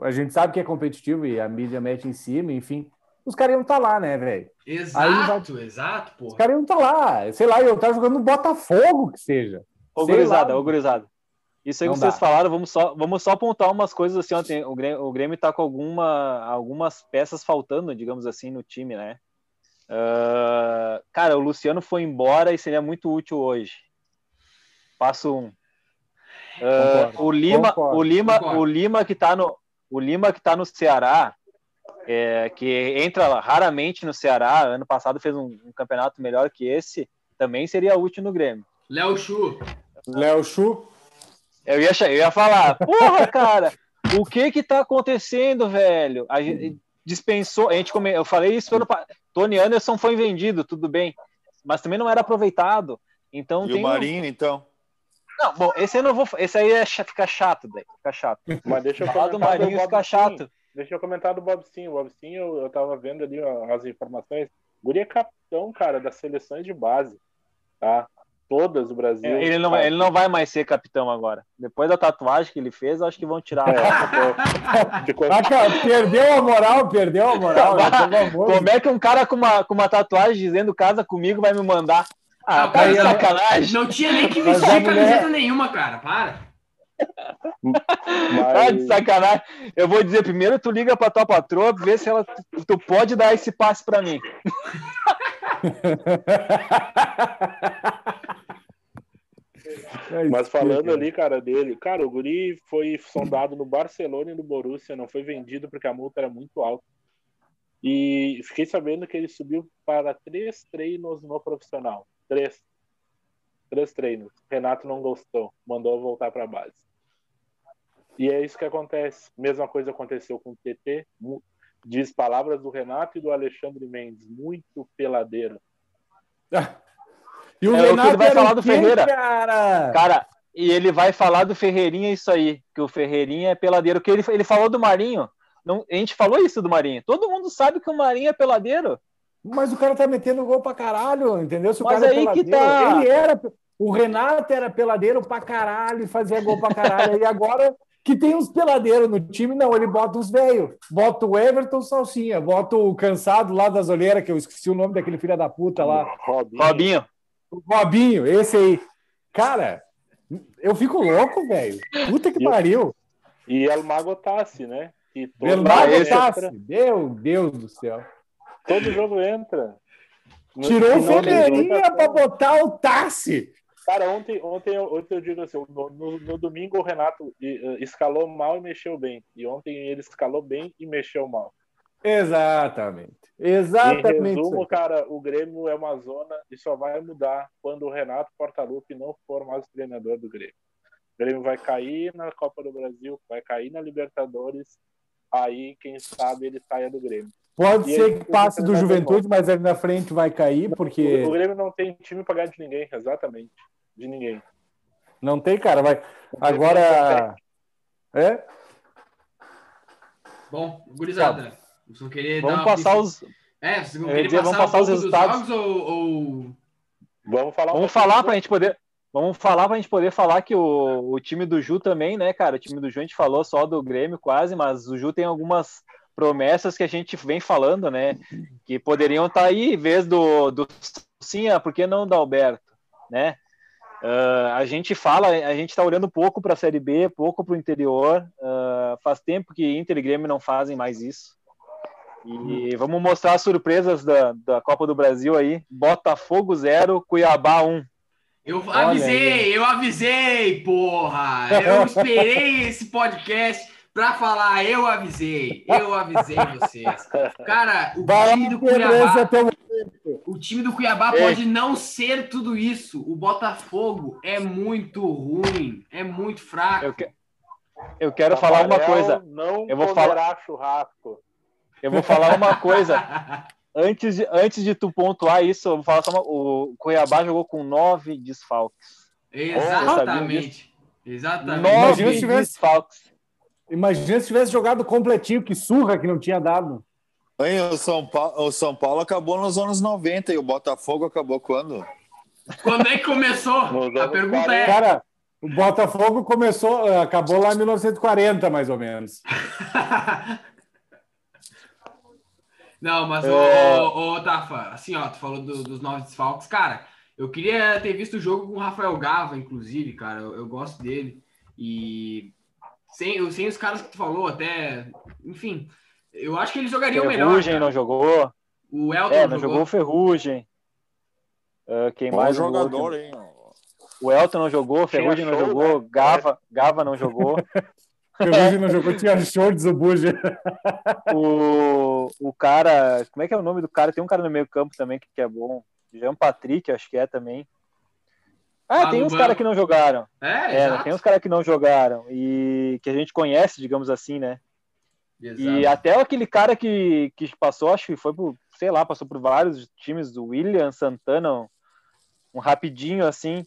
A gente sabe que é competitivo e a mídia mete em cima, enfim. Os caras iam estar lá, né, velho? Exato, exato, Os porra. caras iam estar lá. Sei lá, eu estar jogando no Botafogo, que seja. Ô, gurizada, ô, gurizada. Isso aí Não que vocês dá. falaram, vamos só, vamos só apontar umas coisas assim, ó, tem- o, Grêmio, o Grêmio tá com alguma, algumas peças faltando, digamos assim, no time, né? Ah, cara, o Luciano foi embora e seria muito útil hoje. Passo um. Ah, Concordo, o Lima, concordo, o Lima, concordo. o Lima que tá no, o Lima que tá no Ceará, é, que entra raramente no Ceará, ano passado fez um, um campeonato melhor que esse, também seria útil no Grêmio. Léo Chu. Léo Chu. Eu ia, eu ia falar, porra, cara, o que que tá acontecendo, velho? A gente dispensou, a gente come, eu falei isso ano Tony Anderson foi vendido, tudo bem, mas também não era aproveitado. Então E tem o um- Marinho, então? Não, bom, esse eu não vou, esse aí é, fica chato, daí, fica chato. Mas deixa eu Falar do Marinho fica chato. Deixa eu comentar do Bob Sim. O Bob Sim, eu, eu tava vendo ali as informações. O Guri é capitão, cara, das seleções de base, tá? Todas do Brasil. É, Ele não, Tá? ele não vai mais ser capitão agora. Depois da tatuagem que ele fez, eu acho que vão tirar. É, ficou, Ah, perdeu a moral, perdeu a moral. né? Como é que um cara com uma, com uma tatuagem dizendo casa comigo vai me mandar? Ah, Não, cara, sacanagem. Não tinha nem que vestir a mulher- camiseta nenhuma, cara. Para. Tá de mas, sacanagem. Eu vou dizer, primeiro tu liga pra tua patroa, vê se ela tu pode dar esse passe pra mim. mas falando ali, cara, dele, cara, o Guri foi sondado no Barcelona e no Borussia, não foi vendido porque a multa era muito alta. E fiquei sabendo que ele subiu para três treinos no profissional. Três. Três treinos. Renato não gostou, mandou voltar para a base. E é isso que acontece. Mesma coisa aconteceu com o TT. Diz palavras do Renato e do Alexandre Mendes. Muito peladeiro. E o É o que Renato ele vai falar o do Ferreira. Cara? Cara, e ele vai falar do Ferreirinha isso aí, que o Ferreirinha é peladeiro. Que ele, ele falou do Marinho. Não, a gente falou isso do Marinho. Todo mundo sabe que o Marinho é peladeiro. Mas o cara tá metendo gol pra caralho, entendeu? Se o Mas cara é aí que peladeiro, tá. ele era. O Renato era peladeiro pra caralho fazia gol pra caralho. e agora que tem uns peladeiros no time, não, ele bota uns velhos. Bota o Everton Salsinha, bota o cansado lá das olheiras, que eu esqueci o nome daquele filho da puta lá. Robinho. Robinho. O Robinho, esse aí. Cara, eu fico louco, velho. Puta que E eu- pariu. E El Mago Tassi, né? Que todo, esse- Tassi. Meu Deus do céu. todo jogo entra. No Tirou o Ferreirinha pra botar o Tassi. Cara, ontem, ontem, eu- ontem eu digo assim, no, no- no domingo o Renato eh, escalou mal e mexeu bem. E ontem ele escalou bem e mexeu mal. Exatamente. Em Exatamente. isso resumo, cara, o Grêmio é uma zona e só vai mudar quando o Renato Portaluppi não for mais o treinador do Grêmio. O Grêmio vai cair na Copa do Brasil, vai cair na Libertadores. Aí, quem sabe, ele saia do Grêmio. Pode E ser que passe do o Juventude, mas ali na frente vai cair, porque o Grêmio não tem time pra ganhar de ninguém, exatamente. De ninguém. não tem, cara. Vai. Agora. É? Bom, gurizada. Vocês vão querer Vamos dar uma passar pince- os. É, vocês vão ia querer dizer, passar, vamos passar os resultados. dos jogos ou, ou- Vamos falar Vamos falar do- pra gente poder. Vamos falar pra gente poder falar que o, o time do Ju também, né, cara? O time do Ju a gente falou só do Grêmio quase, mas o Ju tem algumas promessas que a gente vem falando, né? Que poderiam estar aí, em vez do, do Sim, por que não do Alberto, né? Ah, a gente fala, a gente tá olhando pouco para a Série B, pouco para o interior. Ah, faz tempo que Inter e Grêmio não fazem mais isso. E vamos mostrar as surpresas da, da Copa do Brasil aí. Botafogo 0, Cuiabá 1. Eu Olha avisei, eu avisei, porra! Eu esperei esse podcast pra falar, eu avisei, eu avisei vocês. Cara, o Vai time do Cuiabá, até o- o time do Cuiabá Ei. pode não ser tudo isso. O Botafogo é muito ruim, é muito fraco. Eu, que- eu quero falar uma coisa. Não Eu vou comerá churrasco. Eu vou falar uma coisa. Antes de, antes de tu pontuar isso, eu vou falar só uma, o Cuiabá jogou com nove desfalques. Exatamente. Exatamente. Nove desfalques. Imagina se tivesse jogado completinho, que surra que não tinha dado. Hein, o, São Paulo, o São Paulo acabou nos anos 90 e o Botafogo acabou quando? Quando é que começou? A pergunta é. Cara, o Botafogo começou, eh, acabou lá em 1940, mais ou menos. Não, mas, É. ô, Tafa, assim, ó, tu falou do- dos nove desfalques. Cara, eu queria ter visto o jogo com o Rafael Gava, inclusive, cara. Eu, eu gosto dele. E sem, sem os caras que tu falou, até. Enfim, eu acho que eles jogariam melhor. Ferrugem não jogou. O Elton É, não jogou. jogou Ferrugem. Ah, quem Bom mais? jogador, hein? O Elton não jogou, Ferrugem não show, jogou, né? Gava, Gava não jogou. Ferrugem não jogou, tinha show de Zubuja. o, o cara, como é que é o nome do cara? Tem um cara no meio campo também que, que é bom. Jean Patrick, acho que é também. Ah, Ah, tem uns caras que não jogaram. É, É, tem uns caras que não jogaram e que a gente conhece, digamos assim, né? Exato. E até aquele cara que, que passou, acho que foi por, sei lá, passou por vários times do William Santana, um, rapidinho assim.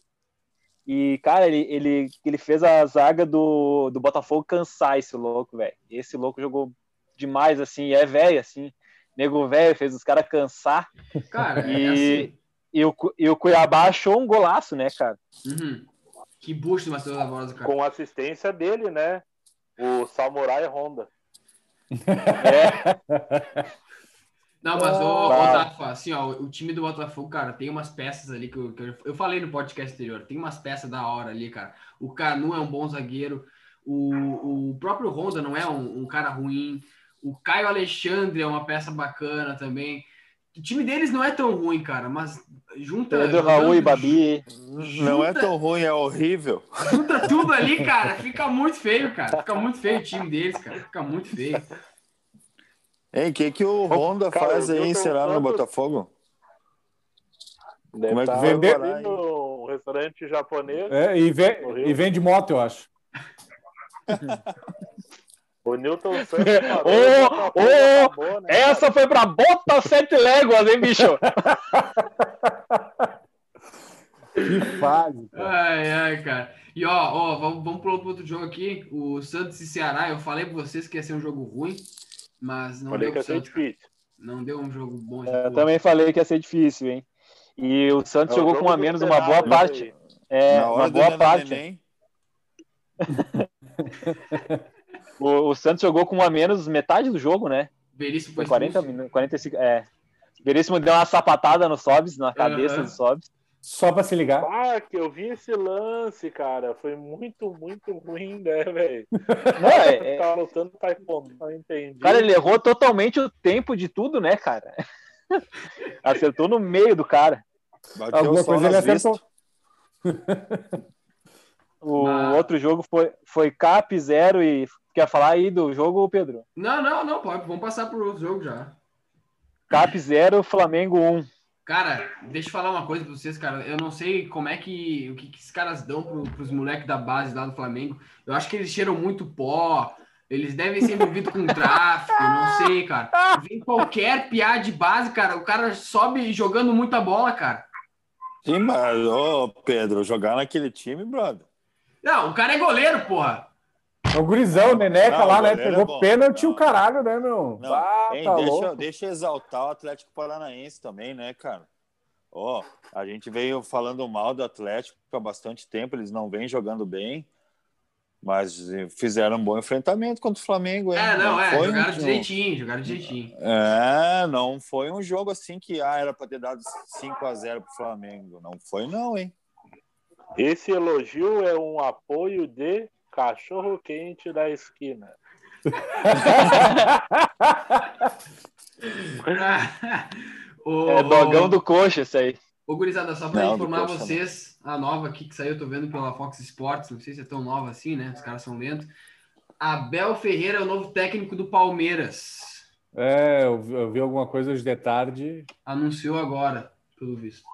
E, cara, ele, ele, ele fez a zaga do, do Botafogo cansar esse louco, velho. Esse louco jogou demais, assim, e é velho, assim. Nego velho fez os caras cansar. Cara, é E, assim. E, o, e o Cuiabá achou um golaço, né, cara? Uhum. Que busto do Matheus Barbosa, cara. Com assistência dele, né? O Samurai Honda. Não, mas, ô, ô, Ah. Tafa, assim, ó, o time do Botafogo, cara, tem umas peças ali que eu, que eu, eu falei no podcast anterior, tem umas peças da hora ali, cara. O Canu é um bom zagueiro, o, o próprio Honda não é um, um cara ruim, o Caio Alexandre é uma peça bacana também. O time deles não é tão ruim, cara, mas junta. Pedro jogando- Raul e Babi. Não é Junta- tão ruim, é horrível. Junta tudo ali, cara, fica muito feio, cara. Fica muito feio o time deles, cara. Fica muito feio. Hein, o que, que o Honda Cara, faz aí, Milton será, no Botafogo? Deve Como é que estar vender- ali no restaurante japonês. É, e, vem, e vem de moto, eu acho. O Newton Santos. Ô, ô, acabou, né, Essa foi pra bota sete léguas, hein, bicho? Que fase. cara. Ai, ai, cara. E ó, ó, vamos, vamos pro outro jogo aqui. O Santos e Ceará. Eu falei pra vocês que ia ser um jogo ruim, mas não Falei deu que ia ser cara. difícil. Não deu um jogo bom. de Eu boa. também falei que ia ser difícil, hein? E o Santos É jogou jogo com a menos uma boa Senado, parte. É, uma boa parte. O, o Santos jogou com um a menos metade do jogo, né? Veríssimo Foi foi 40 expulso. minutos, 45. É. Veríssimo deu uma sapatada no Sobs, na cabeça Aham. do Sobs. Só pra se ligar. Ah, que eu vi esse lance, cara. Foi muito, muito ruim, né, velho? Não, é- é- Tava lutando taekwondo, não entendi. Cara, ele errou totalmente o tempo de tudo, né, cara? Acertou no meio do cara. bateu Alguma só coisa ele acertou. O Mas- outro jogo foi, foi Cap 0 e. Quer falar aí do jogo, Pedro? Não, não, não, pode. Vamos passar pro outro jogo já. Cap 0, Flamengo 1. Cara, deixa eu falar uma coisa pra vocês, cara. Eu não sei como é que. O que, que esses caras dão pro, pros moleques da base lá do Flamengo. Eu acho que eles cheiram muito pó. Eles devem ser envolvidos com tráfico, não sei, cara. Vem qualquer piada de base, cara. O cara sobe jogando muita bola, cara. Sim, mas, ô, Pedro, jogar naquele time, brother. Não, o cara é goleiro, porra. O gurizão, o Neneca Não, lá, o né? é Pegou bom. pênalti Não. o caralho, né, meu? Não, Ah, Hein, tá deixa, louco. deixa eu exaltar o Atlético Paranaense também, né, cara? Ó, a gente veio falando mal do Atlético há bastante tempo, eles não vêm jogando bem, mas fizeram um bom enfrentamento contra o Flamengo, hein? É, não, é. foi Jogaram um- direitinho, jogaram direitinho. É, não foi um jogo assim que ah, era para ter dado 5 a 0 pro Flamengo. Não foi não, hein? Esse elogio é um apoio de cachorro quente da esquina. o, É dogão do coxa, isso aí. Ô, gurizada, só pra Não, informar vocês, a nova aqui que saiu, eu tô vendo pela Fox Sports, não sei se é tão nova assim, né? Os caras são lentos. Abel Ferreira é o novo técnico do Palmeiras. É, eu vi, eu vi alguma coisa hoje de tarde. Anunciou agora, pelo visto.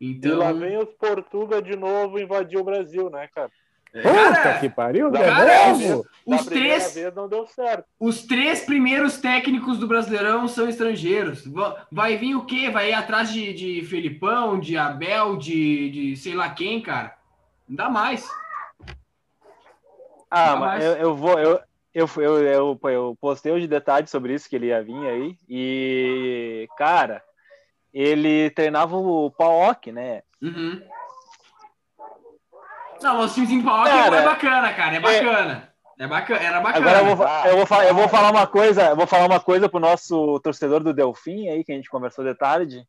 E Então, lá vem os Portuga de novo invadir o Brasil, né, cara? É, Puta cara, que pariu, cara, novo! Da os três, vez não deu certo. os três primeiros técnicos do Brasileirão são estrangeiros. Va- Vai vir o quê? Vai ir atrás de, de Felipão, de Abel, de, de sei lá quem, cara? Não dá mais. Ah, Nunca mais. mas eu, eu vou. Eu, eu, eu, eu, eu postei hoje detalhes sobre isso que ele ia vir aí. E, cara, ele treinava o Paok, né? Uhum. Não, mas o timezinho do Paok Cara, é bacana, cara. É bacana. É bacana. Era bacana. Agora eu vou, fa- eu, vou, fa- eu vou falar uma coisa, eu vou falar uma coisa pro nosso torcedor do Delfim aí, que a gente conversou de tarde.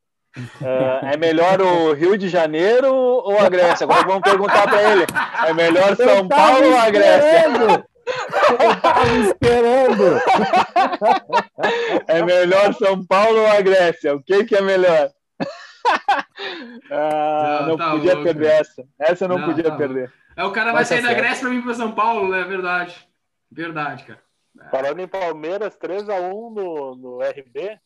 É, é melhor o Rio de Janeiro ou a Grécia? Agora vamos perguntar para ele. É melhor São Paulo ou a Grécia? esperando! Eu tava esperando! É melhor São Paulo ou a Grécia? O que, que é melhor? Ah, Não, não tá podia louco. perder essa. Essa eu não, Não, podia tá perder. É, o cara vai Mas tá sair da certo. Grécia pra vir pra São Paulo, né? É verdade. Verdade, cara. Falando em Palmeiras, 3x1 no, no RB.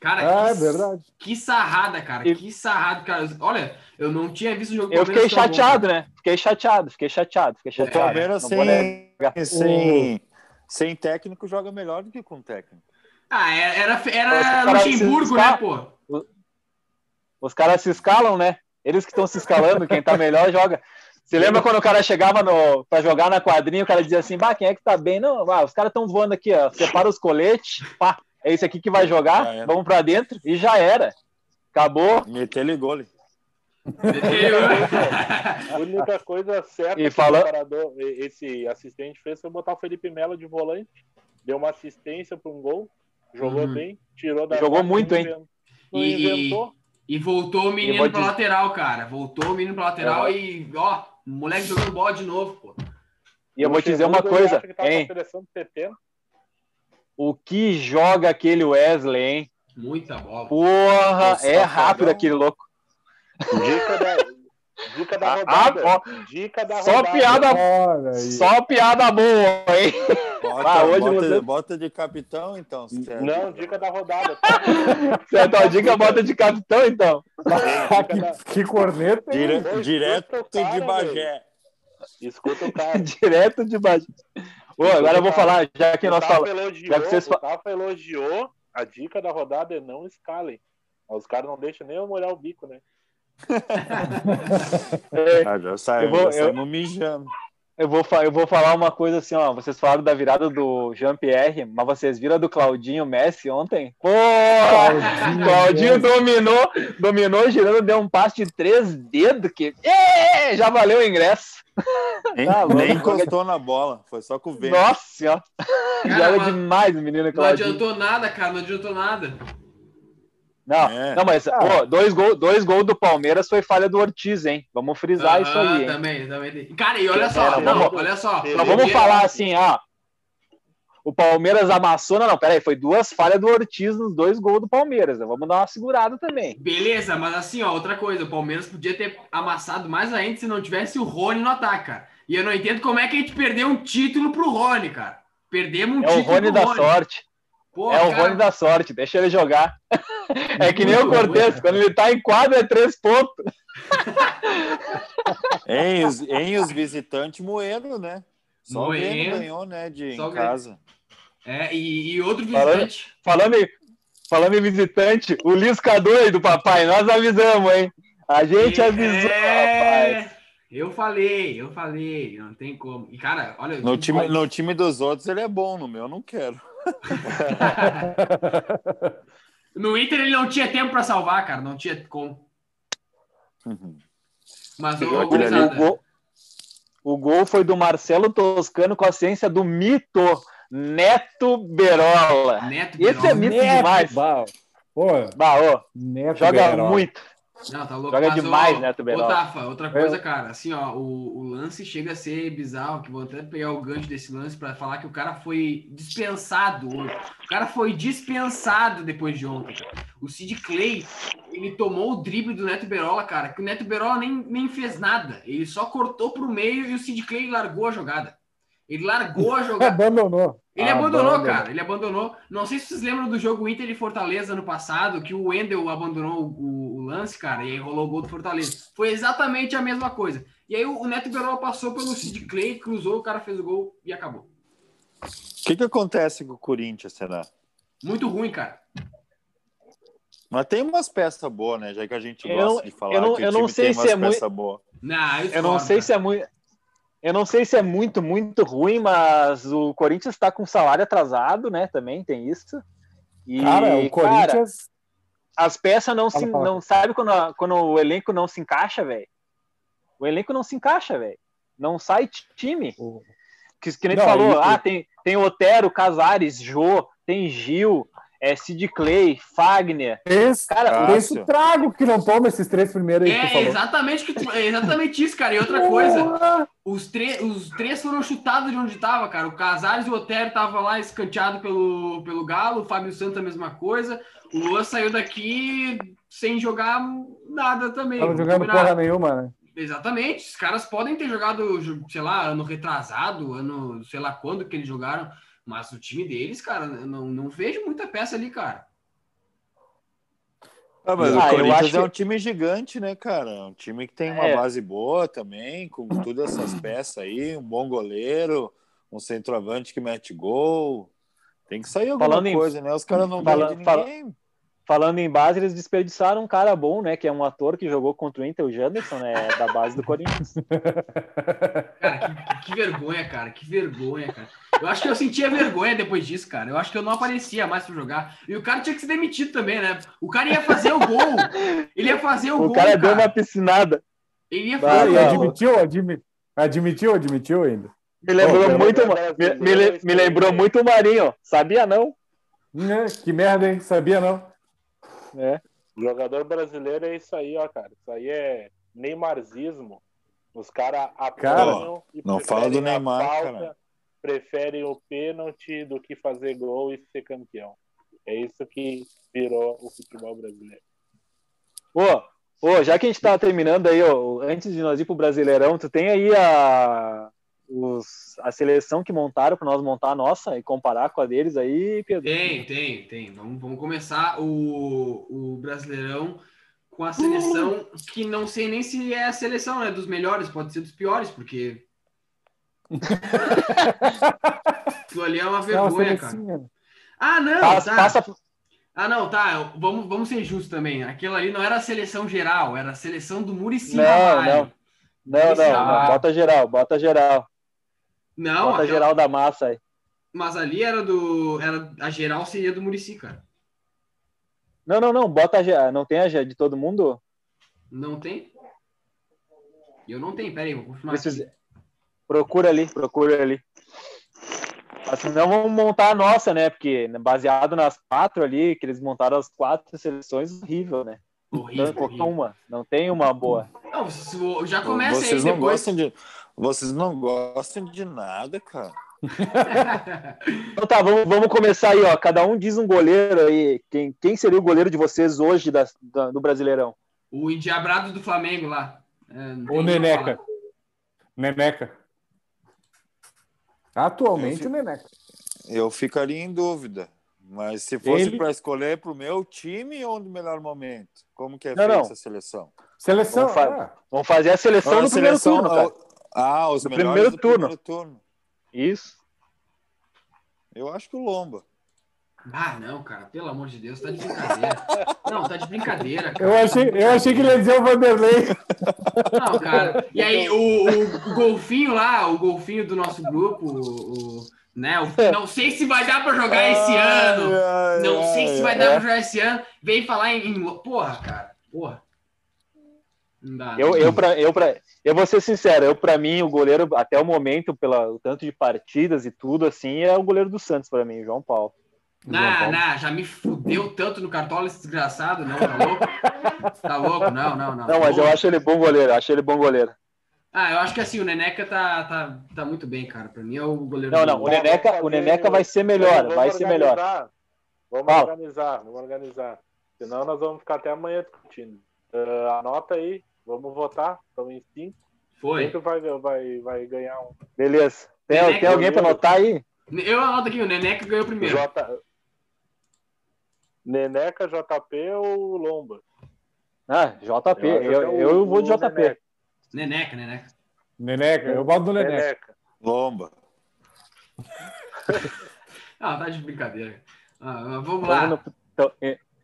Cara, Ah, é que, verdade. que sarrada, cara. E- Que sarrado, cara. Olha, eu não tinha visto o jogo Eu fiquei tão bom, chateado, né? Fiquei chateado, fiquei chateado, fiquei O chateado. Palmeiras sem, sem, sem técnico joga melhor do que com técnico. Ah, era, era, era caras Luxemburgo, né, pô? Os caras se escalam, né? Eles que estão se escalando, quem tá melhor joga. Você lembra quando o cara chegava no, pra jogar na quadrinha, o cara dizia assim, bah, quem é que tá bem? Não, ah, os caras estão voando aqui, ó. Separa os coletes, pá, é esse aqui que vai jogar, vamos pra dentro, e já era. Acabou. Meter-lhe gole. A única coisa certa E que fala- e- esse assistente fez foi botar o Felipe Melo de volante, deu uma assistência para um gol, jogou Uhum. bem, tirou da Jogou muito, hein? Não E- inventou. E voltou o menino pra dizer- lateral, cara. Voltou o menino pra lateral Uhum. e, ó, o moleque jogando bola de novo, pô. E eu vou te dizer uma coisa, tá hein? 70. O que joga aquele Wesley, hein? Muita bola. Porra, Nossa, é tá rápido aquele louco. Dica da, dica da Ah, rodada. ó, dica da só rodada. piada, só piada boa, hein? Bota, Ah, hoje bota, você- bota de capitão, então. certo? Não, dica da rodada. Certo, a dica bota de capitão, então. Ah, que, que corneta, hein? Dire- direto dois cara, de Bagé. Escuta o cara. Direto de baixo. Ô, agora eu vou falar, já que o nós falamos. já que vocês o fa- Tafa elogiou, a dica da rodada é não escalem. Os caras não deixam nem eu molhar o bico, né? Ah, já Eu vou- já eu- mijando. Eu vou, eu vou falar uma coisa assim, ó. Vocês falaram da virada do Jean-Pierre, mas vocês viram do Claudinho Messi ontem? Porra! Claudinho Claudinho dominou, dominou, girando, deu um passe de três dedos que. Já valeu o ingresso. Nem, Tá nem encostou na bola, foi só com o vento. Nossa senhora. Cara, Joga mas demais o menino Não Claudinho. adiantou nada, cara. Não adiantou nada. Não, É. não, mas Ah. pô, dois gols dois gol do Palmeiras foi falha do Ortiz, hein? Vamos frisar isso Aham, aí, hein? Também, também. Cara, e olha É, só. não, Não, vamos- olha só. Primeiro- vamos falar assim, ó. O Palmeiras amassou, não, não, peraí, foi duas falhas do Ortiz nos dois gols do Palmeiras. né? Vamos dar uma segurada também. Beleza, mas assim, ó, outra coisa, o Palmeiras podia ter amassado mais ainda se não tivesse o Rony no ataque, cara. E eu não entendo como é que a gente perdeu um título pro Rony, cara. Perdemos um É o título Rony pro da sorte. Pô, É o cara, Rony da sorte, deixa ele jogar. É que nem o Cortez, quando ele tá em quadra é três pontos. Em os, em os visitantes moeram, né? Só o Moendo. Grêmio ganhou, né? De, Só o em casa. É, e, e outro Falando- visitante. Falando em, falando em visitante, o Lisca doido, papai, nós avisamos, hein? A gente avisou, É, rapaz. Eu falei, eu falei, não tem como. E, cara, olha. No time, no time dos outros ele é bom, no meu eu não quero. No Inter ele não tinha tempo pra salvar, cara, não tinha como. Mas, ô, Aquele ali, O gol, o gol foi do Marcelo Toscano com a ciência do mito Neto Berola. Neto Esse é Berola. mito Neto, demais. bah, Pô, Bah, ô, Neto joga Berola. muito. Não, tá louco. Joga Mas, demais, ô, Neto Ô, Berola. Tafa, outra coisa, cara, assim, ó, o, o lance chega a ser bizarro, que vou até pegar o gancho desse lance pra falar que o cara foi dispensado hoje. O cara foi dispensado depois de ontem, cara. O Sid Clay, ele tomou o drible do Neto Berola, cara, que o Neto Berola nem, nem fez nada. Ele só cortou pro meio e o Sid Clay largou a jogada. Ele largou a jogada. Abandonou. Ele abandonou, Abandonou. cara. Ele abandonou. Não sei se vocês lembram do jogo Inter e Fortaleza no passado, que o Wendel abandonou o, o lance, cara, e aí rolou o gol do Fortaleza. Foi exatamente a mesma coisa. E aí o, o Neto Berola passou pelo Sid Clay, cruzou, o cara fez o gol e acabou. O que, que acontece com o Corinthians, será? Muito ruim, cara. Mas tem umas peças boas, né? Já que a gente Eu gosta não- de falar eu não- que eu o não sei tem se umas é muito- boas. Não, Eu não sei se é muito. Eu não sei se é muito, muito ruim, mas o Corinthians está com salário atrasado, né? Também tem isso. E, Cara, o cara, Corinthians. as peças não se. Fala, fala. Não sabe quando, a- quando o elenco não se encaixa, velho? O elenco não se encaixa, velho. Não sai ti- time. Que, que nem Não, falou, e- ah, tem, tem Otero, Casares, Jô, tem Gil, é, Sid Clay, Fagner. Esse, Cara, esse trago que não toma esses três primeiros aí que É falou. exatamente, que tu- é exatamente isso, cara. E outra coisa, os, os três foram chutados de onde tava, cara. O Casares e o Otero estavam lá escanteado pelo, pelo Galo, o Fábio Santos a mesma coisa. O Luan saiu daqui sem jogar nada também. Tava vamos jogando combinar. porra nenhuma, né? Exatamente. Os caras podem ter jogado, sei lá, ano retrasado, ano, sei lá quando que eles jogaram, mas o time deles, cara, eu não, não vejo muita peça ali, cara. Ah, mas Ah, o eu Corinthians acho é que- um time gigante, né, cara? Um time que tem uma É. base boa também, com todas essas peças aí, um bom goleiro, um centroavante que mete gol. Tem que sair alguma Falando em- coisa, né? Os caras não Fala- ganham de fala- ninguém. Falando em base, eles desperdiçaram um cara bom, né? Que é um ator que jogou contra o Inter, o Janderson, né? Da base do Corinthians. Cara, que, que vergonha, cara. Que vergonha, cara. Eu acho que eu sentia vergonha depois disso, cara. Eu acho que eu não aparecia mais pra jogar. E o cara tinha que ser demitido também, né? O cara ia fazer o gol. Ele ia fazer o, O gol. cara cara deu uma piscinada. Ele ia fazer vai. o gol. admitiu, admi- admitiu, admitiu ainda. Me lembrou Pô, muito, me, me, me lembrou muito o Marinho. Sabia não? Né? Que merda, hein? Sabia não? É. Jogador brasileiro é isso aí, ó, cara. Isso aí é Neymarzismo. Os caras apanham e não preferem fala do a Neymar, falta, cara. preferem o pênalti do que fazer gol e ser campeão. É isso que virou o futebol brasileiro. Ô, ô, já que a gente tá terminando aí, ó, antes de nós ir pro Brasileirão, tu tem aí a, os, a seleção que montaram para nós montar a nossa e comparar com a deles aí, Pedro? Tem, tem, tem. Vamos, vamos começar o, o Brasileirão com a seleção que não sei nem se é a seleção, né? Dos melhores, pode ser dos piores, porque. Aquilo ali é uma vergonha, cara. selecinha. Ah, não, Passa, tá. passa- Ah, não, tá. Vamos, vamos ser justos também. Aquilo ali não era a seleção geral, era a seleção do Muricy Não, não, não, não, não, bota geral, bota geral, Não, bota aquela- geral da massa aí. mas ali era do. Era, a geral seria do Murici, cara. Não, não, não, bota a não tem a de todo mundo? Não tem? Eu não tenho, peraí, vou confirmar. Aqui. Procura ali, procura ali. Mas senão vamos montar a nossa, né? Porque baseado nas quatro ali, que eles montaram as quatro seleções, horrível, né? Horrível, Não horrível. uma, não tem uma boa. Não, já começa Vocês aí não depois. gostam de. Vocês não gostam de nada, cara. Então tá, vamos, vamos começar aí, ó. Cada um diz um goleiro aí. Quem, quem seria o goleiro de vocês hoje da, da- do Brasileirão? o endiabrado do Flamengo lá. É, O Neneca. Neneca. Atualmente o Neneca. Eu ficaria em dúvida. Mas se fosse Ele- para escolher para o meu time ou no melhor momento? Como que é Não, feita não. essa seleção? Seleção. Vamos fa- ah, Vamos fazer a seleção Ah, no primeiro seleção- turno, cara. Ah, os melhores primeiro do turno. primeiro turno. Isso. Eu acho que o Lomba. Ah, não, cara, pelo amor de Deus, tá de brincadeira. Não, tá de brincadeira, cara. eu, achei, eu achei que ele ia dizer o Vanderlei. Não, cara. E aí, o, o- o golfinho lá, o golfinho do nosso grupo, o, o- né? o- não sei se vai dar pra jogar esse ano. Não sei se vai dar pra jogar esse ano. Vem falar em. em- Porra, cara. Porra. Dá. Eu, não. eu, pra, eu, pra, eu vou ser sincero, eu, pra mim, o goleiro, até o momento, pela, o tanto de partidas e tudo, assim, é o goleiro do Santos, pra mim, João Paulo. Não, não, já me fudeu tanto no cartola esse desgraçado. Não, tá louco? Tá louco? Não, não, não. Não, mas eu acho ele bom goleiro, acho ele bom goleiro. Ah, eu acho que assim, o Neneca tá, tá, tá muito bem, cara. Pra mim é o goleiro Não, do- não, o Neneca, o Neneca vai ser melhor, Vamos vai ser melhor. organizar. Vamos Fala. organizar, vamos organizar. Senão nós vamos ficar até amanhã discutindo. Ah, anota aí, vamos votar. Estamos em cinco. Foi. Sempre vai, vai, vai ganhar um. Beleza. Tem, Neneca, tem alguém pra goleiro. anotar aí? Eu anoto aqui, o Neneca ganhou primeiro. J... Neneca, JP ou Lomba? Ah, JP. Eu que Eu, é o- eu vou de JP. Neneca. Neneca, Neneca. Neneca, eu boto no Neneca. Neneca. Lomba. Ah, tá de brincadeira. Ah, vamos Vamos lá. então,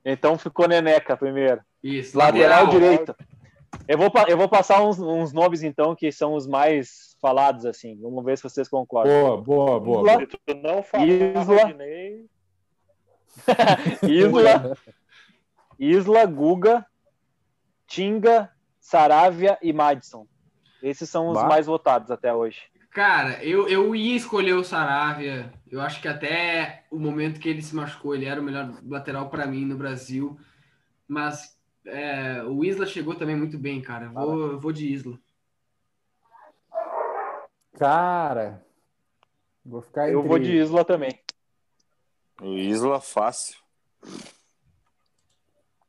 então ficou Neneca primeiro. Isso. Lateral Lateral. direito. Eu vou, eu vou passar uns, uns nomes, então, que são os mais falados, assim. Vamos ver se vocês concordam. Boa, boa, boa. Tu não falar Isla. Rodinei, Isla, Isla, Guga, Tinga, Saravia e Madison. Esses são os Bah. mais votados até hoje. Cara, eu, eu ia escolher o Saravia. Eu acho que até o momento que ele se machucou, ele era o melhor lateral pra mim no Brasil. Mas é, o Isla chegou também muito bem, cara. Eu Vou, eu vou de Isla. Cara, vou ficar Eu entre- vou de Isla também. O Isla fácil.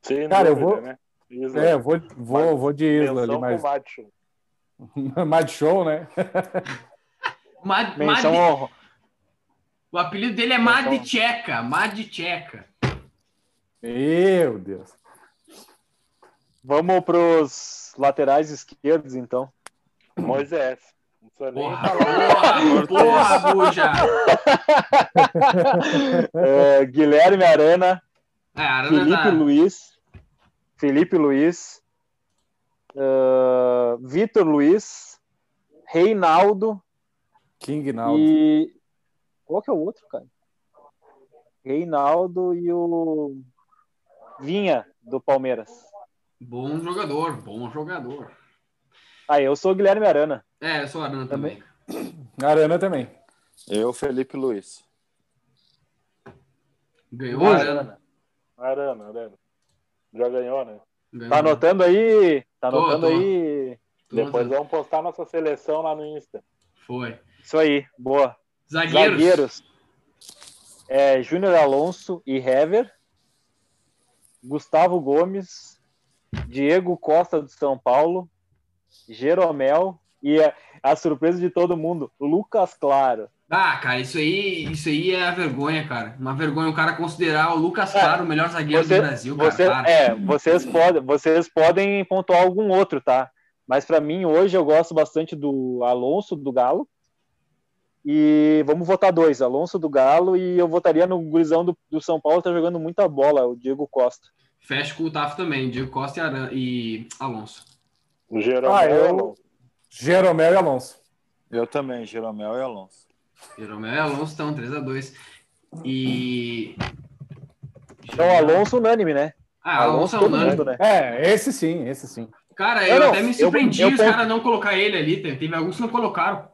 sem Cara, eu dúvida, vou- né? Isla. É, eu vou, vou, vou de Isla ali, mas mais show, né? Mad, Menção Mad- o apelido dele é Menção- Madcheca. Madcheca. Meu Deus. Vamos pros laterais esquerdos, então. Moisés. Não precisa nem Porra, falar. porra, porra, Buja. É, Guilherme Arana, É, Arana Felipe tá... Luiz, Felipe Luiz, ah, Vitor Luiz, Reinaldo King Naldo. e qual que é o outro, cara? Reinaldo e o Vinha do Palmeiras. Bom jogador, bom jogador. Ah, eu sou o Guilherme Arana. É, eu sou Arana também. Arana também. Eu, Felipe Luiz. Ganhou Arana. Arana, Arana. Já ganhou, né? Ganhou. Tá anotando aí? Tá Tô, anotando tô. aí? Tô Depois anotando. vamos postar nossa seleção lá no Insta. Foi. Isso aí, boa. Zagueiros. Zagueiros. É, Júnior Alonso e Hever. Gustavo Gomes. Diego Costa do São Paulo. Jeromel. E a, a surpresa de todo mundo, Lucas Claro. Ah, cara, isso aí, isso aí é a vergonha, cara. Uma vergonha o cara considerar o Lucas Claro o melhor zagueiro Você- do Brasil, cara. Você, Para. é, vocês, podem, vocês podem pontuar algum outro, tá? Mas para mim, hoje, eu gosto bastante do Alonso do Galo. E vamos votar dois, Alonso do Galo, e eu votaria no gurizão do, do São Paulo, tá jogando muita bola, o Diego Costa. Fecha com o Tafo também, Diego Costa e, Aran... e Alonso. O Jeromel. Ah, eu- Jeromel e Alonso. Eu também, Jeromel e Alonso. Jeromel e Alonso estão 3x2. E. Então, Alonso unânime, né? Ah, Alonso é todo unânime. mundo, né? É, esse sim, esse sim. Cara, Eu eu não, até me eu- surpreendi eu os ponto- caras não colocar ele ali. Teve, teve alguns que não colocaram.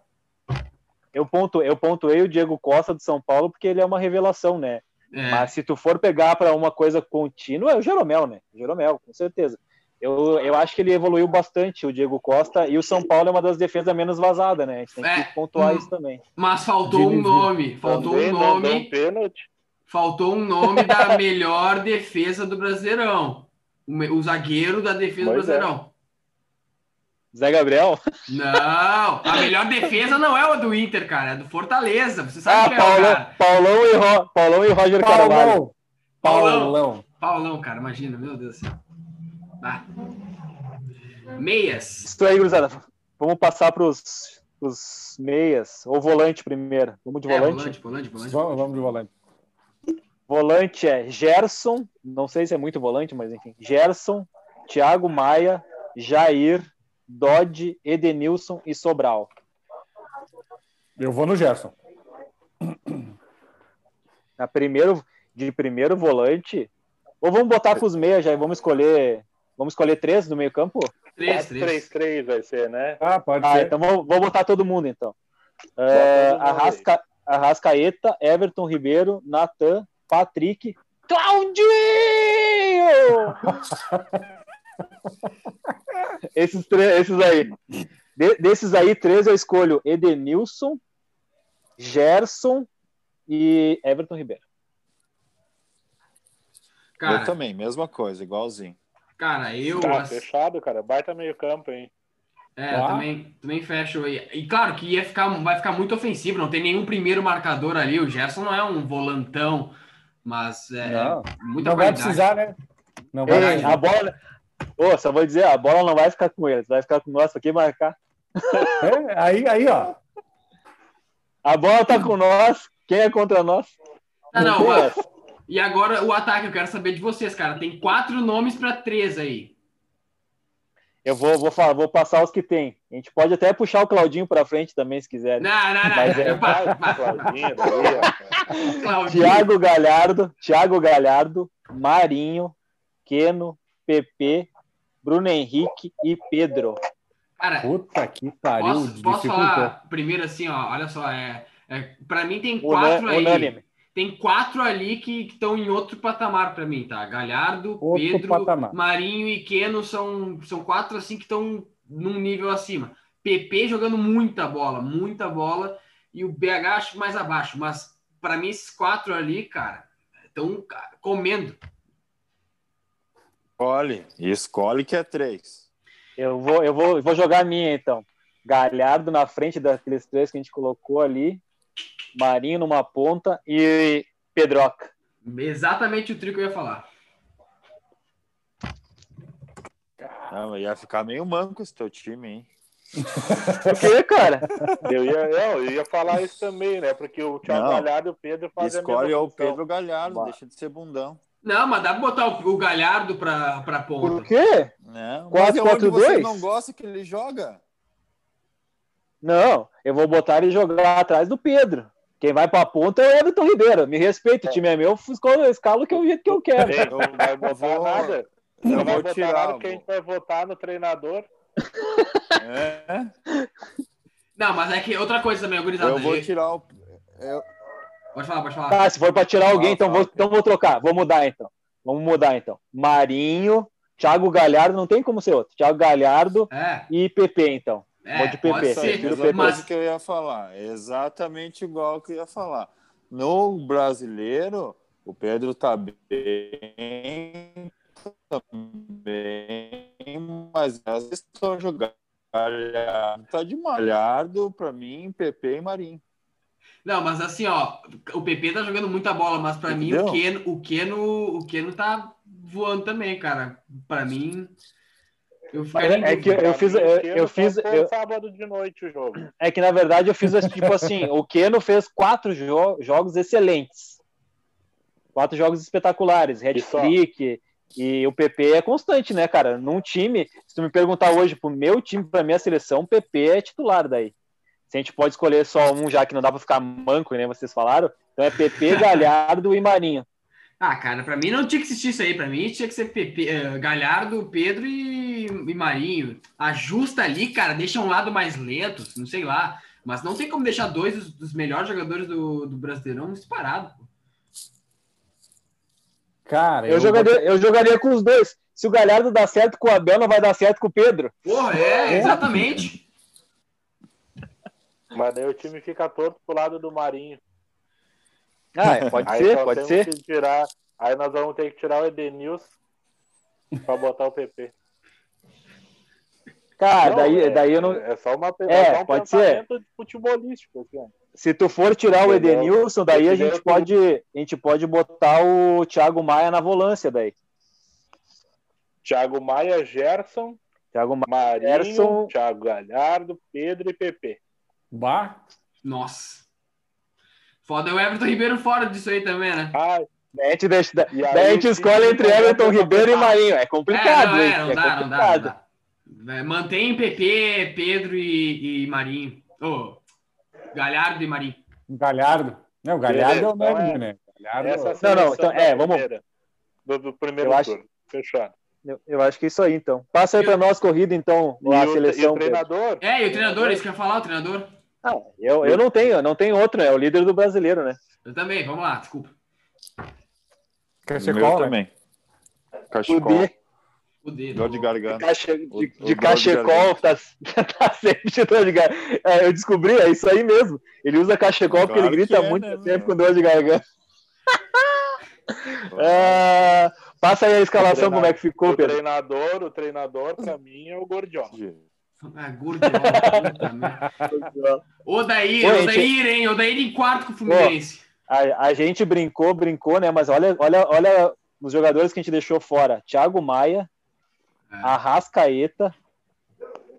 Eu, ponto, eu pontuei o Diego Costa do São Paulo porque ele é uma revelação, né? É, Mas se tu for pegar para uma coisa contínua, é o Jeromel, né? Jeromel, com certeza. Eu, eu acho que ele evoluiu bastante, o Diego Costa, e o São Paulo é uma das defesas menos vazadas, né? A gente tem É, que pontuar isso também. mas faltou um nome. Faltou Também um não dão nome. pênalti. Faltou um nome da melhor defesa do Brasileirão. O, o zagueiro da defesa do Pois é. Zé Gabriel? Não, a melhor defesa não é a do Inter, cara, é do Fortaleza. Você sabe Ah, quem é o Paulão, cara. Paulão, e Ro- Paulão e Roger Carvalho. Paulão. Paulão. Paulão. Paulão, cara, imagina, meu Deus do céu. Ah. Meias. Isso aí, gurizada. Vamos passar para os meias, ou volante primeiro. Vamos de É, volante? volante, volante, volante. Vamos, vamos de volante. Volante é Gerson, não sei se é muito volante, mas enfim. Gerson, Thiago Maia, Jair, Dodge, Edenilson e Sobral. Eu vou no Gerson. Na primeiro, de primeiro volante. Ou vamos botar com os meias já e vamos escolher. Vamos escolher três no meio campo? 3, 3. 3-3 vai ser, né? Ah, pode Ah, ser. então vou, vou botar todo mundo então. É, aí. Arrasca, Arrascaeta, Everton Ribeiro, Natan, Patrick, Claudinho! esses, três, esses aí. De- desses aí, três eu escolho Edenilson, Gerson e Everton Ribeiro. Eu Cara, também, mesma coisa, igualzinho. cara, eu. Tá fechado, cara. Baita meio campo, hein? É, Ah. também, também fecho aí. E claro que ia ficar, vai ficar muito ofensivo, não tem nenhum primeiro marcador ali. O Gerson não é um volantão, mas é Não, muita não vai precisar, né? Não vai Ei, a bola. Ô, só vou dizer, a bola não vai ficar com eles, vai ficar com nós aqui marcar. É, aí, aí, ó. A bola tá com nós, quem é contra nós? Ah, não, essa. E agora o ataque, eu quero saber de vocês, cara. Tem quatro nomes para três aí. Eu vou, vou, falar, vou passar os que tem. A gente pode até puxar o Claudinho pra frente também, se quiser. Não, não, não. Mas é- Claudinho, daí. Claudinho. Thiago Galhardo, Thiago Galhardo, Marinho, Queno, PP, Bruno Henrique e Pedro. Cara, Puta que pariu. posso, posso falar primeiro assim, ó. Olha só, é, é, para mim tem quatro aí. Unânime. Tem quatro ali que estão em outro patamar para mim, tá? Galhardo, Outro Pedro, patamar. Marinho e Keno são, são quatro assim que estão num nível acima. PP jogando muita bola, muita bola. E o BH acho que mais abaixo. Mas para mim, esses quatro ali, cara, estão comendo. Escolhe. Escolhe que é três. Eu vou, eu vou, eu vou jogar a minha então. Galhardo na frente daqueles três que a gente colocou ali. Marinho numa ponta e Pedroca. Exatamente o trio que eu ia falar. Não, ia ficar meio manco esse teu time, hein? Por quê, cara? Eu ia, eu ia falar isso também, né? Porque o Thiago Não. Galhardo e o Pedro fazem a Escolhe mesma o. Pedro Galhardo, Bah. deixa de ser bundão. Não, mas dá pra botar o, o Galhardo pra, pra ponta. Por quê? Não, Quatro, mas é onde quatro, você dois? não gosta que ele joga. Não, eu vou botar ele jogar atrás do Pedro. Quem vai pra ponta é o Everton Ribeiro. Me respeita, o time é meu, escalo, escalo que é o jeito que eu quero. Não vai botar vou- nada. eu Não vai vou botar tirar, nada porque a gente vai votar no treinador. É, Não, mas é que outra coisa também, gurizada. eu vou eu- tirar o. eu- Pode falar, pode falar. Tá, se for pra tirar alguém, Fala, então vou, então vou trocar. Vou mudar então. Vamos mudar então. Marinho, Thiago Galhardo, não tem como ser outro. Thiago Galhardo É, e PP, então. é, Vou de pode PP, Prefiro ser. PP. Mas, que eu ia falar. Exatamente igual que eu ia falar. No brasileiro, o Pedro tá bem também, mas às vezes estão jogando. Galhardo Tá de malhardo pra mim, PP e Marinho. Não, mas assim, ó, o PP tá jogando muita bola, mas pra mim o? Keno, o Keno, o Keno tá voando também, cara. Pra mim, eu em É que eu fiz- eu- eu fiz- eu- sábado de noite o jogo. É que na verdade eu fiz tipo assim: o Keno fez quatro jo- jogos excelentes. Quatro jogos espetaculares. Red E? Trick. E o PP é constante, né, cara? Num time, se tu me perguntar hoje pro meu time, pra minha seleção, o PP é titular daí. Se a gente pode escolher só um, já que não dá pra ficar manco, né? Vocês falaram. Então é PP, Galhardo e Marinho. Ah, cara, pra mim não tinha que existir isso aí. Pra mim tinha que ser PP, eh, Galhardo, Pedro e, e Marinho. Ajusta ali, cara, deixa um lado mais lento, não sei lá. Mas não tem como deixar dois dos, dos melhores jogadores do, do Brasileirão disparados. pô. Cara, Eu, jogaria, eu jogaria com os dois. Se o Galhardo dá certo com o Abel, não vai dar certo com o Pedro. Porra, é, exatamente. Mas daí o time fica torto pro lado do Marinho. Ah, é, pode Aí ser, pode ser. tirar. Aí nós vamos ter que tirar o Edenilson pra botar o PP. Cara, Não, daí, é, daí eu não. É só, uma, É, é só um pode ser. futebolístico. Assim. Se tu for tirar o? Edenilson, daí a gente pode, a gente pode botar o Thiago Maia na volância daí. Thiago Maia, Gerson, Thiago Maia. Marinho, Gerson. Thiago Galhardo, Pedro e PP. Bah, Nossa. Foda é o Everton Ribeiro fora disso aí também, né? Ah, Daí a gente, deixa, da- aí daí a gente escolhe entre não Everton Ribeiro e. Marinho. É complicado, é, não, é, não é dá, não dá, não complicado. dá. É, Mantém PP, Pedro e, e Marinho. Ô, Galhardo e Marinho. Galhardo. Não, o Galhardo é o Beleza, nome, então né? Galhardo. essa Não, não, seleção então, é, vamos- primeira, Do, do primeiro Eu acho- turno. Fechado. Eu, eu acho que é isso aí, então. Passa aí pra o- nós, corrida, então, E a o, e seleção. o treinador? É, e o treinador, isso que eu ia falar, o treinador. Ah, eu, eu não tenho, não tenho outro, né? É o líder do brasileiro, né? Eu também, vamos lá, desculpa. Meu Cachecol, né? também. O Cachecol. D, O dedo. Dor de garganta. cache, de, O- de o Dor de cachecol, tá, tá sempre de dor de garganta. É, eu descobri, é isso aí mesmo. Ele usa cachecol porque Claro ele grita é, muito né, sempre com dor de garganta. Ah, passa aí a escalação, O como é que ficou, O Pedro? treinador, o treinador, pra mim, é o Gordiola. Ah, gordiola, puta merda. Odair, Oi, Odair, hein? Odair em quarto com o Fluminense. A, a gente brincou, brincou, né? Mas olha, olha, olha os jogadores que a gente deixou fora: Thiago Maia, É. Arrascaeta,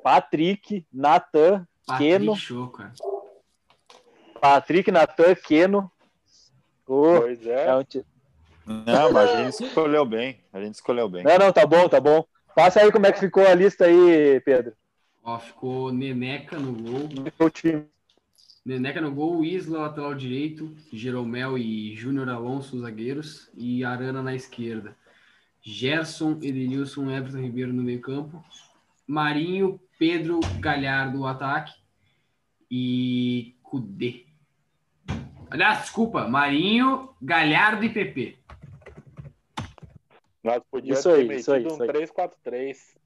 Patrick, Natan, Keno, Patrick Show, cara. Patrick, Natan, Keno. Ô, Pois é. é um ti- Não, mas a gente escolheu bem. A gente escolheu bem. Não, não, tá bom, tá bom. Passa aí como é que ficou a lista aí, Pedro. Ó, ficou Neneca no gol. O time. Neneca no gol, Isla lateral direito, Jeromel e Júnior Alonso zagueiros e Arana na esquerda. Gerson, Edenilson, Everton Ribeiro no meio campo. Marinho, Pedro, Galhardo o ataque e Cudê. Aliás, desculpa, Marinho, Galhardo e PP. Nós podíamos Isso aí, ter isso aí, um aí. 3-4-3.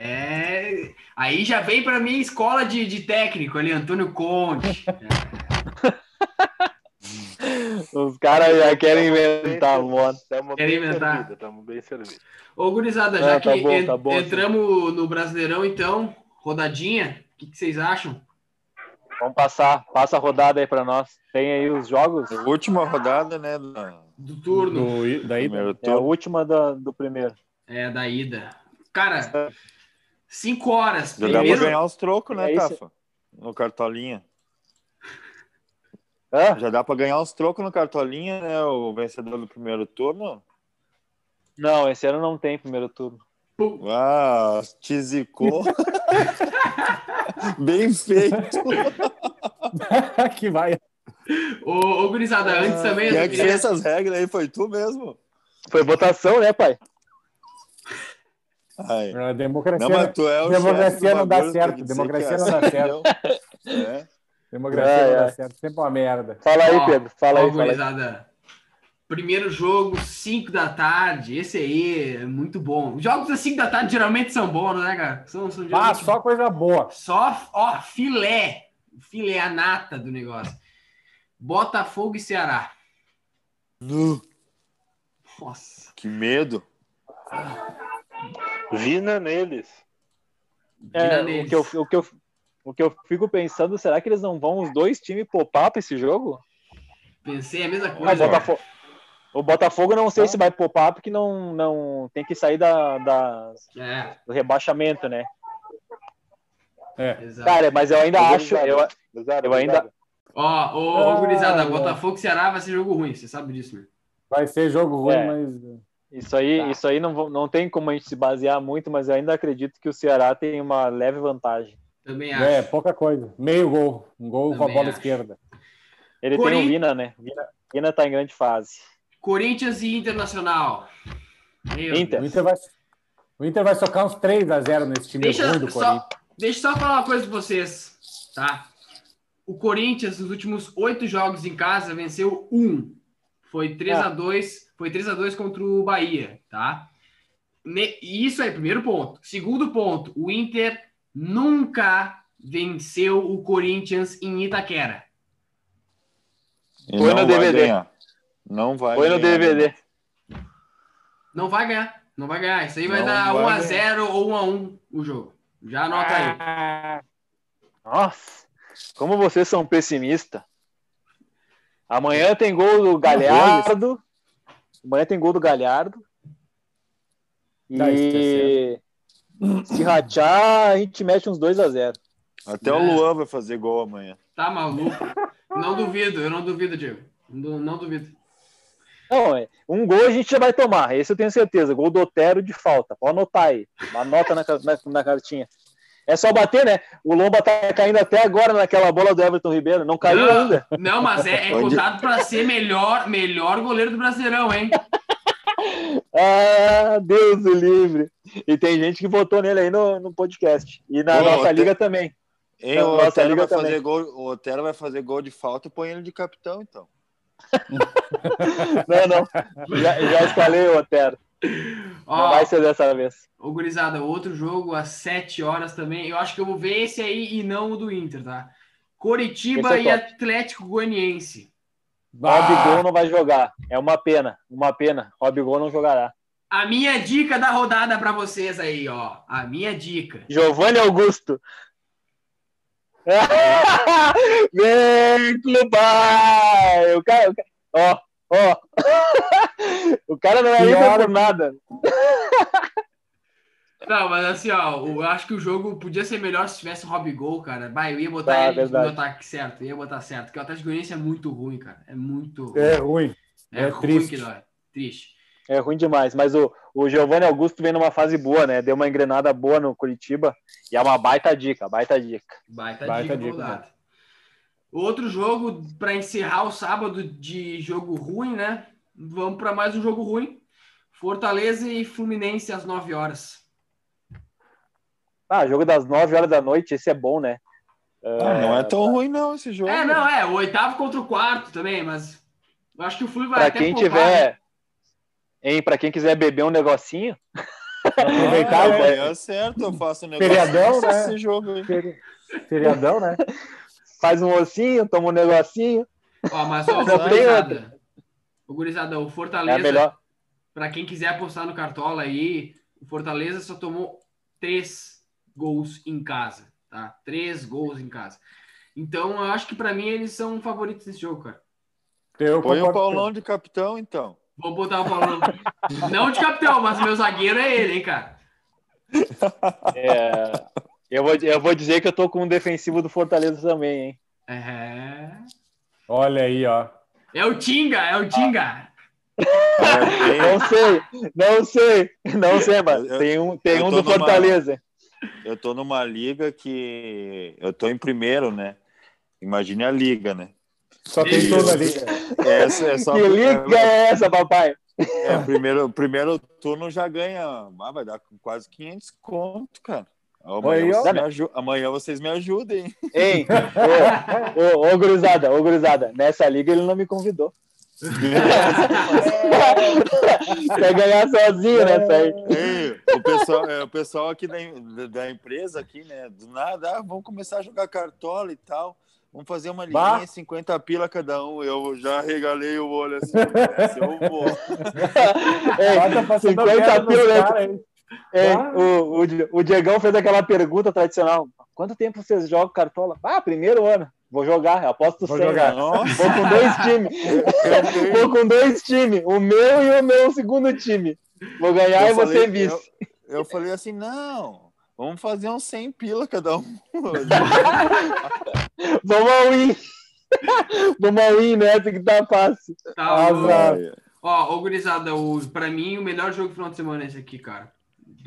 É, aí já vem para minha escola de, de técnico ali, Antônio Conte. Os caras já querem inventar. Estamos Querem bem inventar. estamos bem servidos. Ô, gurizada, já Ah, tá que bom, en- tá bom, entramos no Brasileirão, então, rodadinha, o que, que vocês acham? Vamos passar, passa a rodada aí pra nós. Tem aí os jogos. Última rodada, né? Do Do turno, Do, daí, primeiro É a última da- do primeiro. é, da ida. Cara, cinco horas. Já dá pra Primeiro, ganhar os trocos, né, É. Tafa? No cartolinha. Já dá pra ganhar uns trocos no Cartolinha, né? O vencedor do primeiro turno. Não, esse ano não tem primeiro turno. Ah, te zicou. Bem feito. que vai. Ô, ô gurizada, antes também. Quem eu é que queria- fez essas regras aí? Foi tu mesmo? Foi votação, né, pai? Ai. A democracia, Não, mas tu é o democracia não dá certo, democracia não dá certo. É. democracia não dá certo. Sempre uma merda. Fala aí, Pedro. Fala aí, fala. Primeiro jogo, 5 da tarde. Esse aí é muito bom. Os jogos às 5 da tarde geralmente são bons, né, cara? São, são Ah, só coisa boa. Só, ó, filé. Filé, a nata do negócio. Botafogo e Ceará. Nu, Nossa. Que medo. Vina neles. É, Vira o, que eu, neles. o, que eu, o que eu fico pensando, será que eles não vão os dois times poupar pra esse jogo? Pensei a mesma Ah, coisa. Botafogo, o Botafogo não sei se vai poupar, porque não, não tem que sair da, da- É, do rebaixamento, né? É. Cara, mas eu ainda acho. Eu, eu ainda-. Ó, ô, ô, Ah, gurizada, é. Botafogo e Ceará vai ser jogo ruim, você sabe disso, né? Vai ser jogo ruim, É. mas. Isso aí, Tá. isso aí não, não tem como a gente se basear muito, mas eu ainda acredito que o Ceará tem uma leve vantagem. Também acho. É, pouca coisa. Meio gol. Um gol com a Também bola acho. esquerda. Ele Corin- tem o Vina, né? Vina, Vina tá em grande fase. Corinthians e Internacional. Meu Inter. O Inter vai, o Inter vai socar uns 3x0 nesse time Deixa ruim do só, Corinthians. deixa eu só falar uma coisa pra vocês, tá? O Corinthians, nos últimos oito jogos em casa, venceu um. Foi 3 a 2 foi 3 a 2 contra o Bahia, tá? E Isso aí, primeiro ponto. Segundo ponto, o Inter nunca venceu o Corinthians em Itaquera. E não no vai DVD. ganhar. Não vai Põe no ganhar. DVD. Não vai ganhar, não vai ganhar. Isso aí vai Não dar vai 1 a ganhar. 0 ou 1 a 1 o jogo. Já anota aí. Ah, Nossa, como vocês são pessimistas. Amanhã tem gol do Galhardo. Amanhã tem gol do Galhardo. Tá, isso E se rachar, a gente mete uns 2 a 0 Até É. o Luan vai fazer gol amanhã. Tá maluco? Não duvido, eu não duvido, Diego. Não, não duvido. Não, é, um gol a gente já vai tomar, esse eu tenho certeza. Gol do Otero de falta. Pode anotar aí. Anota na, na, na cartinha. É só bater, né? O Lomba tá caindo até agora naquela bola do Everton Ribeiro. Não caiu não, ainda. Não, mas é, é contado pra ser melhor, melhor goleiro do Brasileirão, hein? Ah, Deus o livre. E tem gente que votou nele aí no, no podcast. E na Ô, nossa Otero- liga também. Hein, Não, o nossa Otero liga vai também. fazer gol. O Otero vai fazer gol de falta, põe ele de capitão, então. Não, não. Já, já escalei o Otero. Não Ó, vai ser dessa vez. ô gurizada, outro jogo às 7 horas também. Eu acho que eu vou ver esse aí e não o do Inter, tá? Coritiba é e top. Atlético Goianiense. Robigol não vai jogar. É uma pena. Uma pena. Robigol não jogará. A minha dica da rodada pra vocês aí, ó. A minha dica. Giovanni Augusto. Vem, Clubai! O cara, o cara- ó, ó. o cara não é hora por nada. Não, mas assim, ó, eu acho que o jogo podia ser melhor se tivesse o Robigol, cara. Vai, eu ia botar Tá, ele verdade. no ataque certo, eu ia botar certo. Porque o Atlético Goianiense é muito ruim, cara. É muito É ruim. É, é ruim triste. que dói. Triste. É ruim demais, mas o, o Giovanni Augusto vem numa fase boa, né? Deu uma engrenada boa no Curitiba e é uma baita dica, baita dica. Baita, Baita dica, dica. Outro jogo para encerrar o sábado de jogo ruim, né? Vamos para mais um jogo ruim. Fortaleza e Fluminense às 9 horas. Ah, jogo das 9 horas da noite, esse é bom, né? Ah, não é tão ruim, não, esse jogo. É, não, é. O oitavo contra o quarto também, mas eu acho que o Flu vai Pra até quem poupar, né? tiver, hein, pra quem quiser beber um negocinho, Aproveitar Ah, o amanhã é certo, eu faço um negócio Feriadão, né? esse jogo aí. feri- feriadão, né? faz um ossinho, toma um negocinho, Ó, mas ó, Não o tem gurizada, o gurizada, o é Fortaleza, melhor. Pra quem quiser apostar no Cartola aí, o Fortaleza só tomou três gols em casa, tá? Três gols em casa. Então, eu acho que pra mim eles são favoritos desse jogo, cara. Eu Põe o Paulão de capitão, então. Vou botar o Paulo. Não de capitão, mas meu zagueiro é ele, hein, cara. É, eu, vou, eu vou dizer que eu tô com um defensivo do Fortaleza também, hein? É. Olha aí, ó. É o Tinga, é o Tinga. É, Não sei, não sei, não sei, mas Eu- tem um, tem um do numa- Fortaleza. eu tô numa liga que eu tô em primeiro, né? Imagine a liga, né? Só tem toda ali. Essa é só Que liga é essa, papai? É, o primeiro, primeiro turno já ganha. Ah, vai dar quase 500 conto, cara. Amanhã, ó. vocês me aju- amanhã vocês me ajudem. Hein? Ô, ô, ô, gurizada, ô, gurizada, nessa liga ele não me convidou. Quer ganhar sozinho nessa aí. Ei, o, pessoal, é, o pessoal aqui da, da- empresa, aqui, né? Do nada, ah, vamos começar a jogar cartola e tal. Vamos fazer uma Bah. liguinha, 50 pila cada um. Eu já regalei o olho assim, essa eu vou. Ei, Bota passando 50 a perna nos pila, né? Ah. o, o, o Diegão fez aquela pergunta tradicional. Quanto tempo vocês jogam cartola? Ah, primeiro ano. Vou jogar, eu aposto Vou 100. jogar. Nossa, Vou com dois times. Vou com dois times. O meu e o meu segundo time. Vou ganhar Eu e você vice. eu falei assim, não, vamos fazer uns 100 pila cada um. Vamos ao win. Vamos ao win nessa que tá fácil. Tá, Azar. Ó, ô, gurizada, o, pra mim o melhor jogo do final de semana é esse aqui, cara.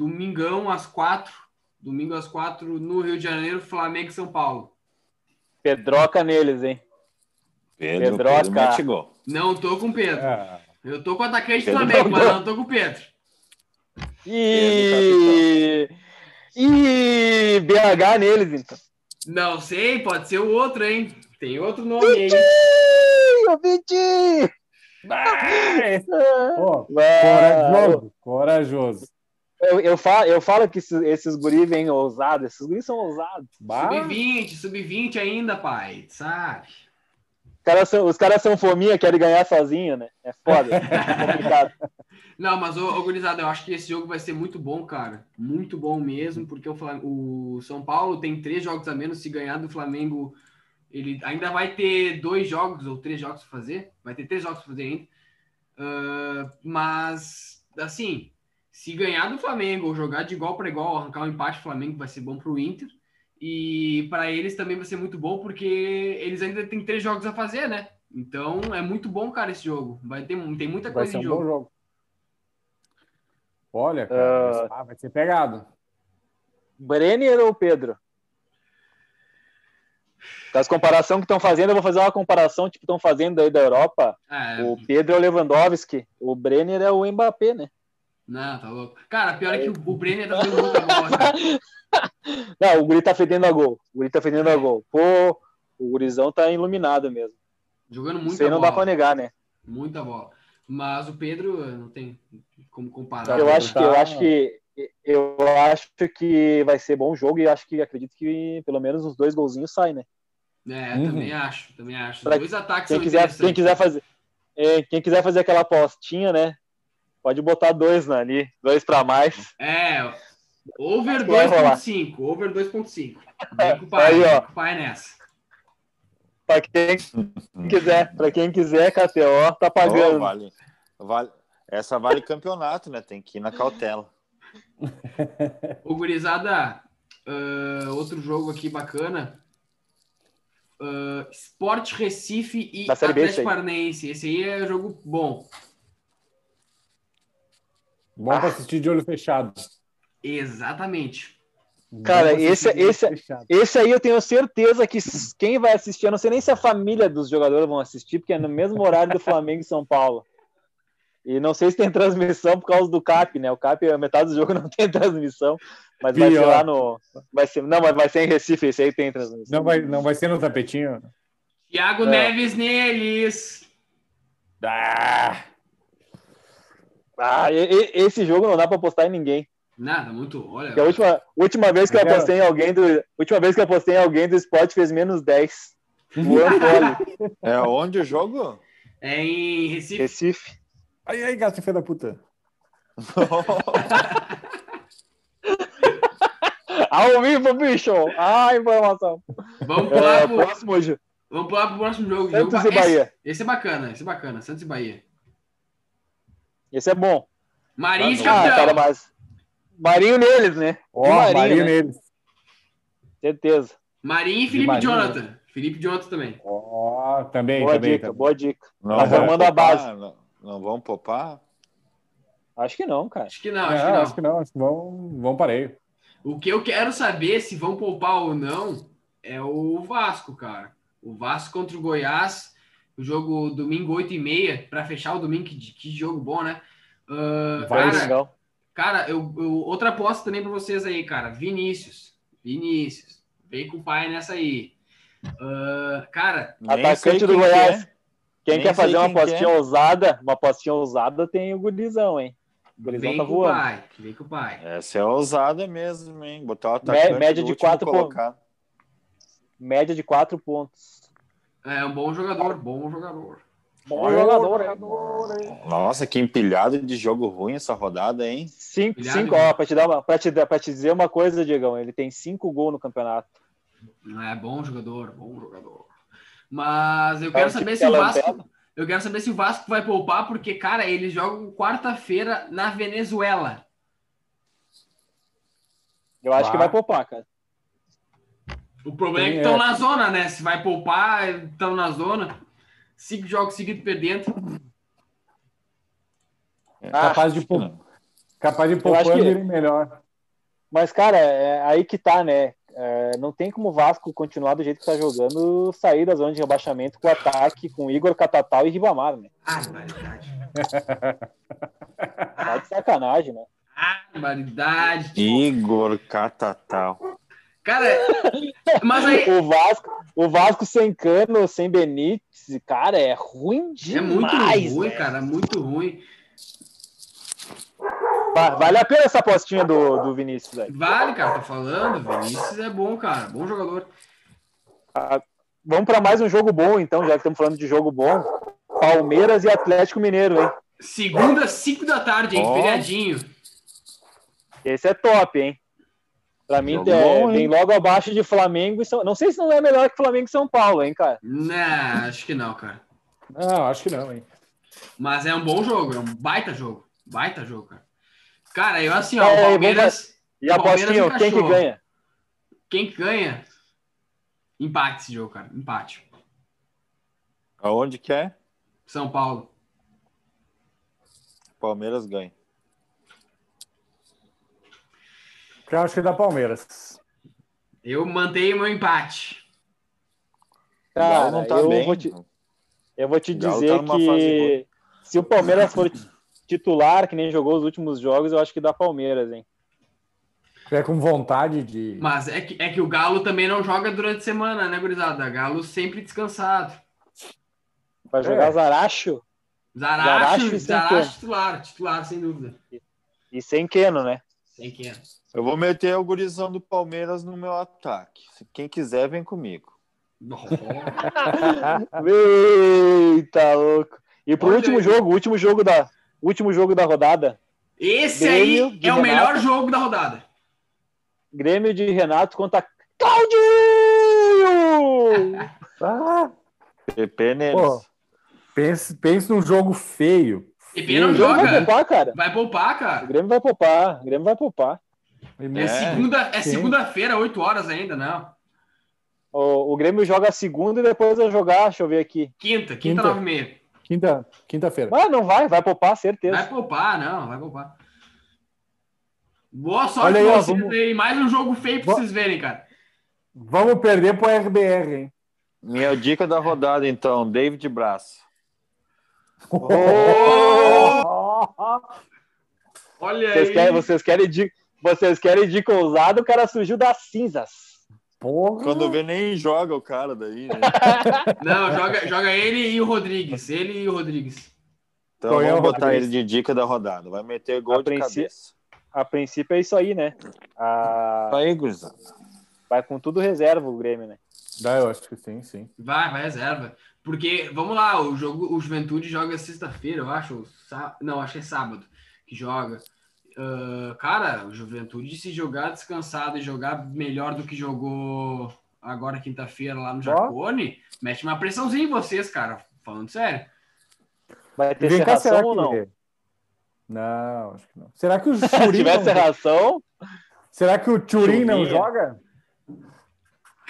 Domingão às quatro. Domingo às quatro no Rio de Janeiro, Flamengo e São Paulo. Pedroca neles, hein? Pedro, Pedroca. Pedro. Não tô com o Pedro. Ah, Eu tô com o atacante do Pedro Flamengo, não mas não tô com o Pedro. E. E BH neles, então. Não sei, pode ser o outro, hein? Tem outro nome aí. Vitinho! Vitinho! Pô, Ah, corajoso, corajoso. Eu, eu, falo, eu falo que esses, esses guri vêm ousados. Esses guri são ousados. Bah, Sub-20, sub-20 ainda, pai. Sabe? Os caras são, os caras são fominha, querem ganhar sozinho, né? É foda. É complicado. Não, mas, ô, ô gurizada, eu acho que esse jogo vai ser muito bom, cara. Muito bom mesmo, porque o, Flam- o São Paulo tem três jogos a menos. Se ganhar do Flamengo, ele ainda vai ter dois jogos ou três jogos para fazer. Vai ter três jogos para fazer ainda. Ah, mas, assim, se ganhar do Flamengo ou jogar de igual para igual, arrancar um empate do Flamengo, vai ser bom para o Inter. E para eles também vai ser muito bom, porque eles ainda têm três jogos a fazer, né? Então é muito bom, cara, esse jogo. Vai ter, tem muita vai coisa ser em um jogo. bom jogo. Olha, cara, Ah. ah, vai ser pegado. Brenner ou Pedro? Das comparação que estão fazendo, eu vou fazer uma comparação, tipo, estão fazendo aí da Europa. É, O Pedro é o Lewandowski, o Brenner é o Mbappé, né? Não, tá louco. Cara, pior é que o, o Brenner tá fazendo muita bola, cara. Não, o guri tá fedendo a gol. O guri tá fedendo a gol. Pô, o gurizão tá iluminado mesmo. Jogando Isso muita aí não dá pra negar, né? Muita bola. Mas o Pedro não tem como comparar. Eu Pedro acho que, tá- eu acho que eu acho que vai ser bom jogo e acho que acredito que pelo menos os dois golzinhos saem, né? É, Uhum. também acho, também acho. Pra Dois ataques Quem são quiser, quem quiser fazer, é, quem quiser fazer aquela apostinha, né? Pode botar dois né, ali, dois pra mais. É, over Vai rolar. 2.5, over 2.5. Vem com o pai, Aí, ó. vem com o pai nessa. Pra quem quiser, para quem quiser, KTO tá Oh, pagando. vale, vale. Essa vale campeonato, né? Tem que ir na cautela. Ô, gurizada, ah, outro jogo aqui bacana. Ah, Sport Recife e Atlético. Paranaense. Esse aí é jogo bom. Bom pra assistir de olho fechado. Exatamente. Cara, esse- esse- fechado. Esse aí eu tenho certeza que quem vai assistir, eu não sei nem se a família dos jogadores vão assistir, porque é no mesmo horário do Flamengo e São Paulo. E não sei se tem transmissão por causa do CAP, né? O CAP, metade do jogo não tem transmissão, mas vai ser Pior. lá no. Vai ser, não, mas vai ser em Recife, esse aí tem transmissão. Não vai, não vai ser no tapetinho? Thiago É. Neves neles. Ah, Ah, e- e- esse jogo não dá pra apostar em ninguém. Nada, muito. Olha. Porque a última, última vez que eu apostei em alguém do. Última vez que eu apostei em alguém do esporte fez menos 10. O Antônio, É onde o jogo? É em Recife. Recife. Aí, aí, gato, filho da puta. Ao vivo, bicho! Ah, informação. Vamos pular É, pro, próximo hoje. vamos pular pro próximo jogo. jogo Santos ba- e Bahia. Esse, esse é bacana, esse é bacana. Santos e Bahia. Esse é bom. Marins, Ah, campeão. cara, mas. Marinho neles, né? De Marinho, Marinho, né? neles. Certeza. Marinho e De Felipe Marinho. Jonathan. Felipe de ontem também. Ó, também, Boa também. dica, também. boa dica. Não Tá formando a base. Não, não vão poupar? Acho que não, cara. Acho que não, É, acho que não. acho que não, acho que vão, vão pareio. O que eu quero saber se vão poupar ou não é o Vasco, cara. O Vasco contra o Goiás, o jogo domingo 8 e meia, para fechar o domingo, que, que jogo bom, né? Ah, Vai, cara, Legal. cara eu, eu- outra aposta também para vocês aí, cara. Vinícius. Vinícius. Vem com o pai nessa aí. Ah, cara, Atacante do quem que Goiás. é. Quem Nem quer fazer uma quem que apostinha é. ousada, uma apostinha ousada tem o Gurizão, hein? O Gurizão vem tá com o voando. pai. Vem com o pai. Essa é ousada mesmo, hein? Botar o atacante média de quatro colocado. Média de quatro pontos. É um bom jogador, bom jogador. Bom jogador, hein? Nossa, que empilhado de jogo ruim essa rodada, hein? Cinco, cinco ó, pra te, dar uma, pra, te, pra te dizer uma coisa, Diegão, ele tem cinco gols no campeonato. É bom jogador, bom jogador. Mas eu quero saber que se o Vasco. lanterna. Eu quero saber se o Vasco vai poupar, porque, cara, eles jogam quarta-feira na Venezuela. Eu acho que vai poupar, cara. O problema é que Sim, estão é. na zona, né? Se vai poupar, estão na zona. Cinco jogos seguidos perdendo. Capaz de, acho que pou- não. capaz de acho poupando que- irem melhor. Mas, cara, é aí que tá, né? É, não tem como o Vasco continuar do jeito que tá jogando, sair da zona de rebaixamento com ataque com Igor Catatal e Ribamar, né? Barbaridade. Tá de sacanagem, né? Barbaridade. Igor Catatal. Cara, mas aí. O Vasco, o Vasco sem Cano, sem Benítez, cara, é ruim demais. É muito ruim, velho. cara, muito ruim. Va- Vale a pena essa apostinha do, do Vinícius, velho. Vale, cara, tá falando. Vinícius é bom, cara, bom jogador. Vamos para mais um jogo bom, então, já que estamos falando de jogo bom. Palmeiras e Atlético Mineiro, hein? Segunda, 5 da tarde, hein? Ó. Feriadinho. Esse é top, hein? Pra mim, Jogo é, bom, vem logo abaixo de Flamengo e São... Não sei se não é melhor que Flamengo e São Paulo, hein, cara? Não, acho que não, cara. Não, acho que não, hein? Mas é um bom jogo, é um baita jogo. Baita jogo, cara. Cara, eu assim, ó, É, o Palmeiras. E a O Palmeiras apostinha, quem que ganha? Quem que ganha? Empate esse jogo, cara. Empate. Aonde que é? São Paulo. Palmeiras ganha. Eu acho que é da Palmeiras. Eu mantenho meu empate. O Galo Cara, não tá eu, bem. vou te, eu vou te Galo dizer tá numa fase que se o Palmeiras for titular, que nem jogou os últimos jogos, eu acho que dá Palmeiras, hein? É com vontade de. Mas é que, é que o Galo também não joga durante a semana, né, gurizada? Galo sempre descansado. Vai jogar É. Zaracho Zaracho, Zaracho e Zaracho, titular, titular, sem dúvida. e sem Keno, né? Sem quem. Eu vou meter o gurizão do Palmeiras no meu ataque. Se Quem quiser, vem comigo. Eita, louco. E pro Olha último aí. jogo, último jogo da último jogo da rodada, Esse Grêmio aí é o Renato. melhor jogo da rodada. Grêmio de Renato contra Claudinho! Ah, pense, pense num jogo feio. PP não o Grêmio vai joga. poupar, cara. Vai poupar, O cara. Grêmio vai poupar. O Grêmio vai poupar. É, mesmo- segunda, é segunda-feira, 8 horas ainda, não. O, o Grêmio joga a segunda e depois vai jogar, deixa eu ver aqui. Quinta, quinta, nove e meia. Quinta, quinta-feira. Mas não vai, vai poupar, certeza. Vai poupar, não, vai poupar. Boa sorte Olha aí, pra ó, vamos- aí. Mais um jogo feio pra vocês verem, cara. Vamos perder pro RBR, hein? Minha dica da rodada, então, David Braz. Olha Vocês aí. querem, vocês querem dica, vocês querem dica ousada, o cara surgiu das cinzas. Porra. Quando vê, nem joga o cara daí, né? Não, joga, joga ele e o Rodrigues. Ele e o Rodrigues. Então Tonhão vamos botar Rodrigues. ele de dica da rodada. Vai meter gol A de princípio- cabeça. A princípio é isso aí, né? Ah, Aí, gurizada. vai com tudo reserva o Grêmio, né? Dá, eu acho que sim, sim. Vai, vai reserva. Porque, vamos lá, o jogo, o Juventude joga sexta-feira, eu acho. sá- Não, acho que é sábado que joga. Ah, cara, o Juventude, se jogar descansado e jogar melhor do que jogou agora quinta-feira lá no Jacone, mete uma pressãozinha em vocês, cara. Falando sério. Vai ter vem cá, ou não? que... Não, acho que não. Será que o Se Turim tiver não... serração, Será que o Turim não joga?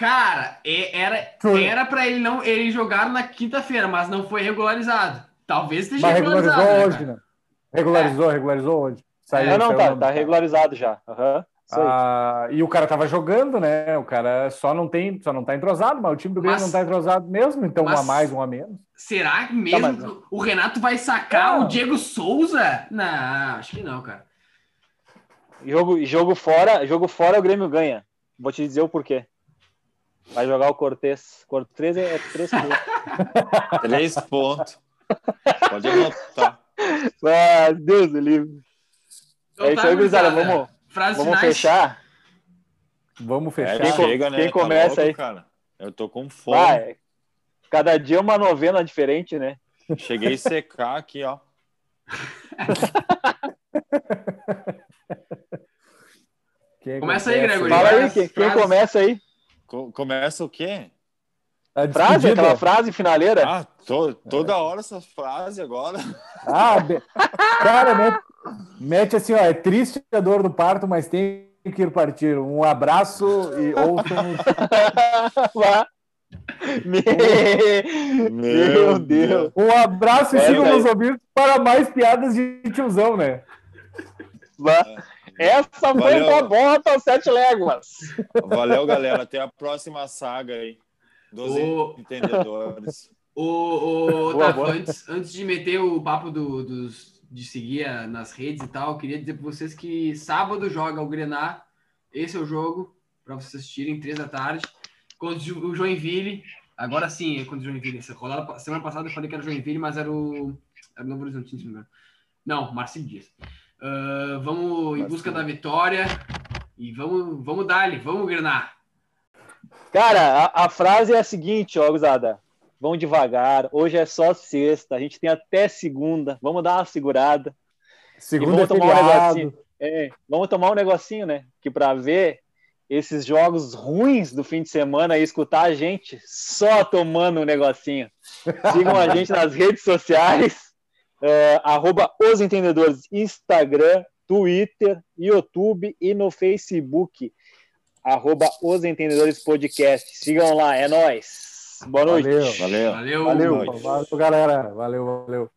Cara, é- era era para ele não ele jogar na quinta-feira, mas não foi regularizado. Talvez esteja Mas regularizou regularizado. né, hoje, né? Regularizou, regularizou hoje. Saiu, Não, não, tá, tá regularizado já. Aí. Ah, e o cara tava jogando, né? O cara só não tem, só não tá entrosado, mas o time do Grêmio Mas- não tá entrosado mesmo, então mas- um a mais, um a menos. Será que mesmo mas- que o Renato vai sacar Não. o Diego Souza? Não, acho que não, cara. Jogo, jogo fora, jogo fora o Grêmio ganha. Vou te dizer o porquê. Vai jogar o Cortez. Cortez é três pontos. Três pontos. Pode anotar. ah, Deus do livre. Então é isso tá, aí, gurizada. Vamos, vamos fechar. Vamos É, fechar. co- chega, né? quem Tá começa louco, aí? Cara. Eu tô com fome. Vai. Cada dia uma novena diferente, né? Cheguei a secar aqui, ó. Quem Começa aí, Gregory. Fala aí, quem, quem começa aí? Co- começa o quê? A Frase, despedida. aquela frase finaleira. Ah, to- toda hora essas frases agora. Ah, be- cara, mete, mete assim, ó, é triste a dor do parto, mas tem que ir partir. Um abraço e ouçam Vá. Me- Meu Deus. um abraço e É, sigam nos ouvidos para mais piadas de tiozão, né? Vá. Essa foi pra bota sete léguas. Valeu, galera. Até a próxima saga aí. Dos Ô. entendedores. O, o, Boa, Tato, boa. Antes, antes de meter o papo do, dos, de seguir a- nas redes e tal, eu queria dizer para vocês que sábado joga o Grená. Esse é o jogo para vocês assistirem, três da tarde. Contra o Jo- o Joinville. Agora sim, é contra o Joinville. Essa rodada- semana passada eu falei que era o Joinville, mas era o, era o Novo Horizontino, se não me engano. Não, Marcelo Dias. Ah, vamos em busca da vitória e vamos, vamos dar-lhe, vamos Grená. Cara, a, a frase é a seguinte, ó, Guzada. Vão devagar. Hoje é só sexta. A gente tem até segunda. Vamos dar uma segurada. Segunda vamos é tomar um negocinho. É, vamos tomar um negocinho, né? Que para ver esses jogos ruins do fim de semana e escutar a gente só tomando um negocinho. Sigam a gente nas redes sociais, é, arroba os entendedores, Instagram, Twitter, YouTube e no Facebook, arroba os entendedores podcast. Sigam lá, é nóis. Boa noite. Valeu. Valeu. Valeu. Valeu, valeu, galera. Valeu, valeu.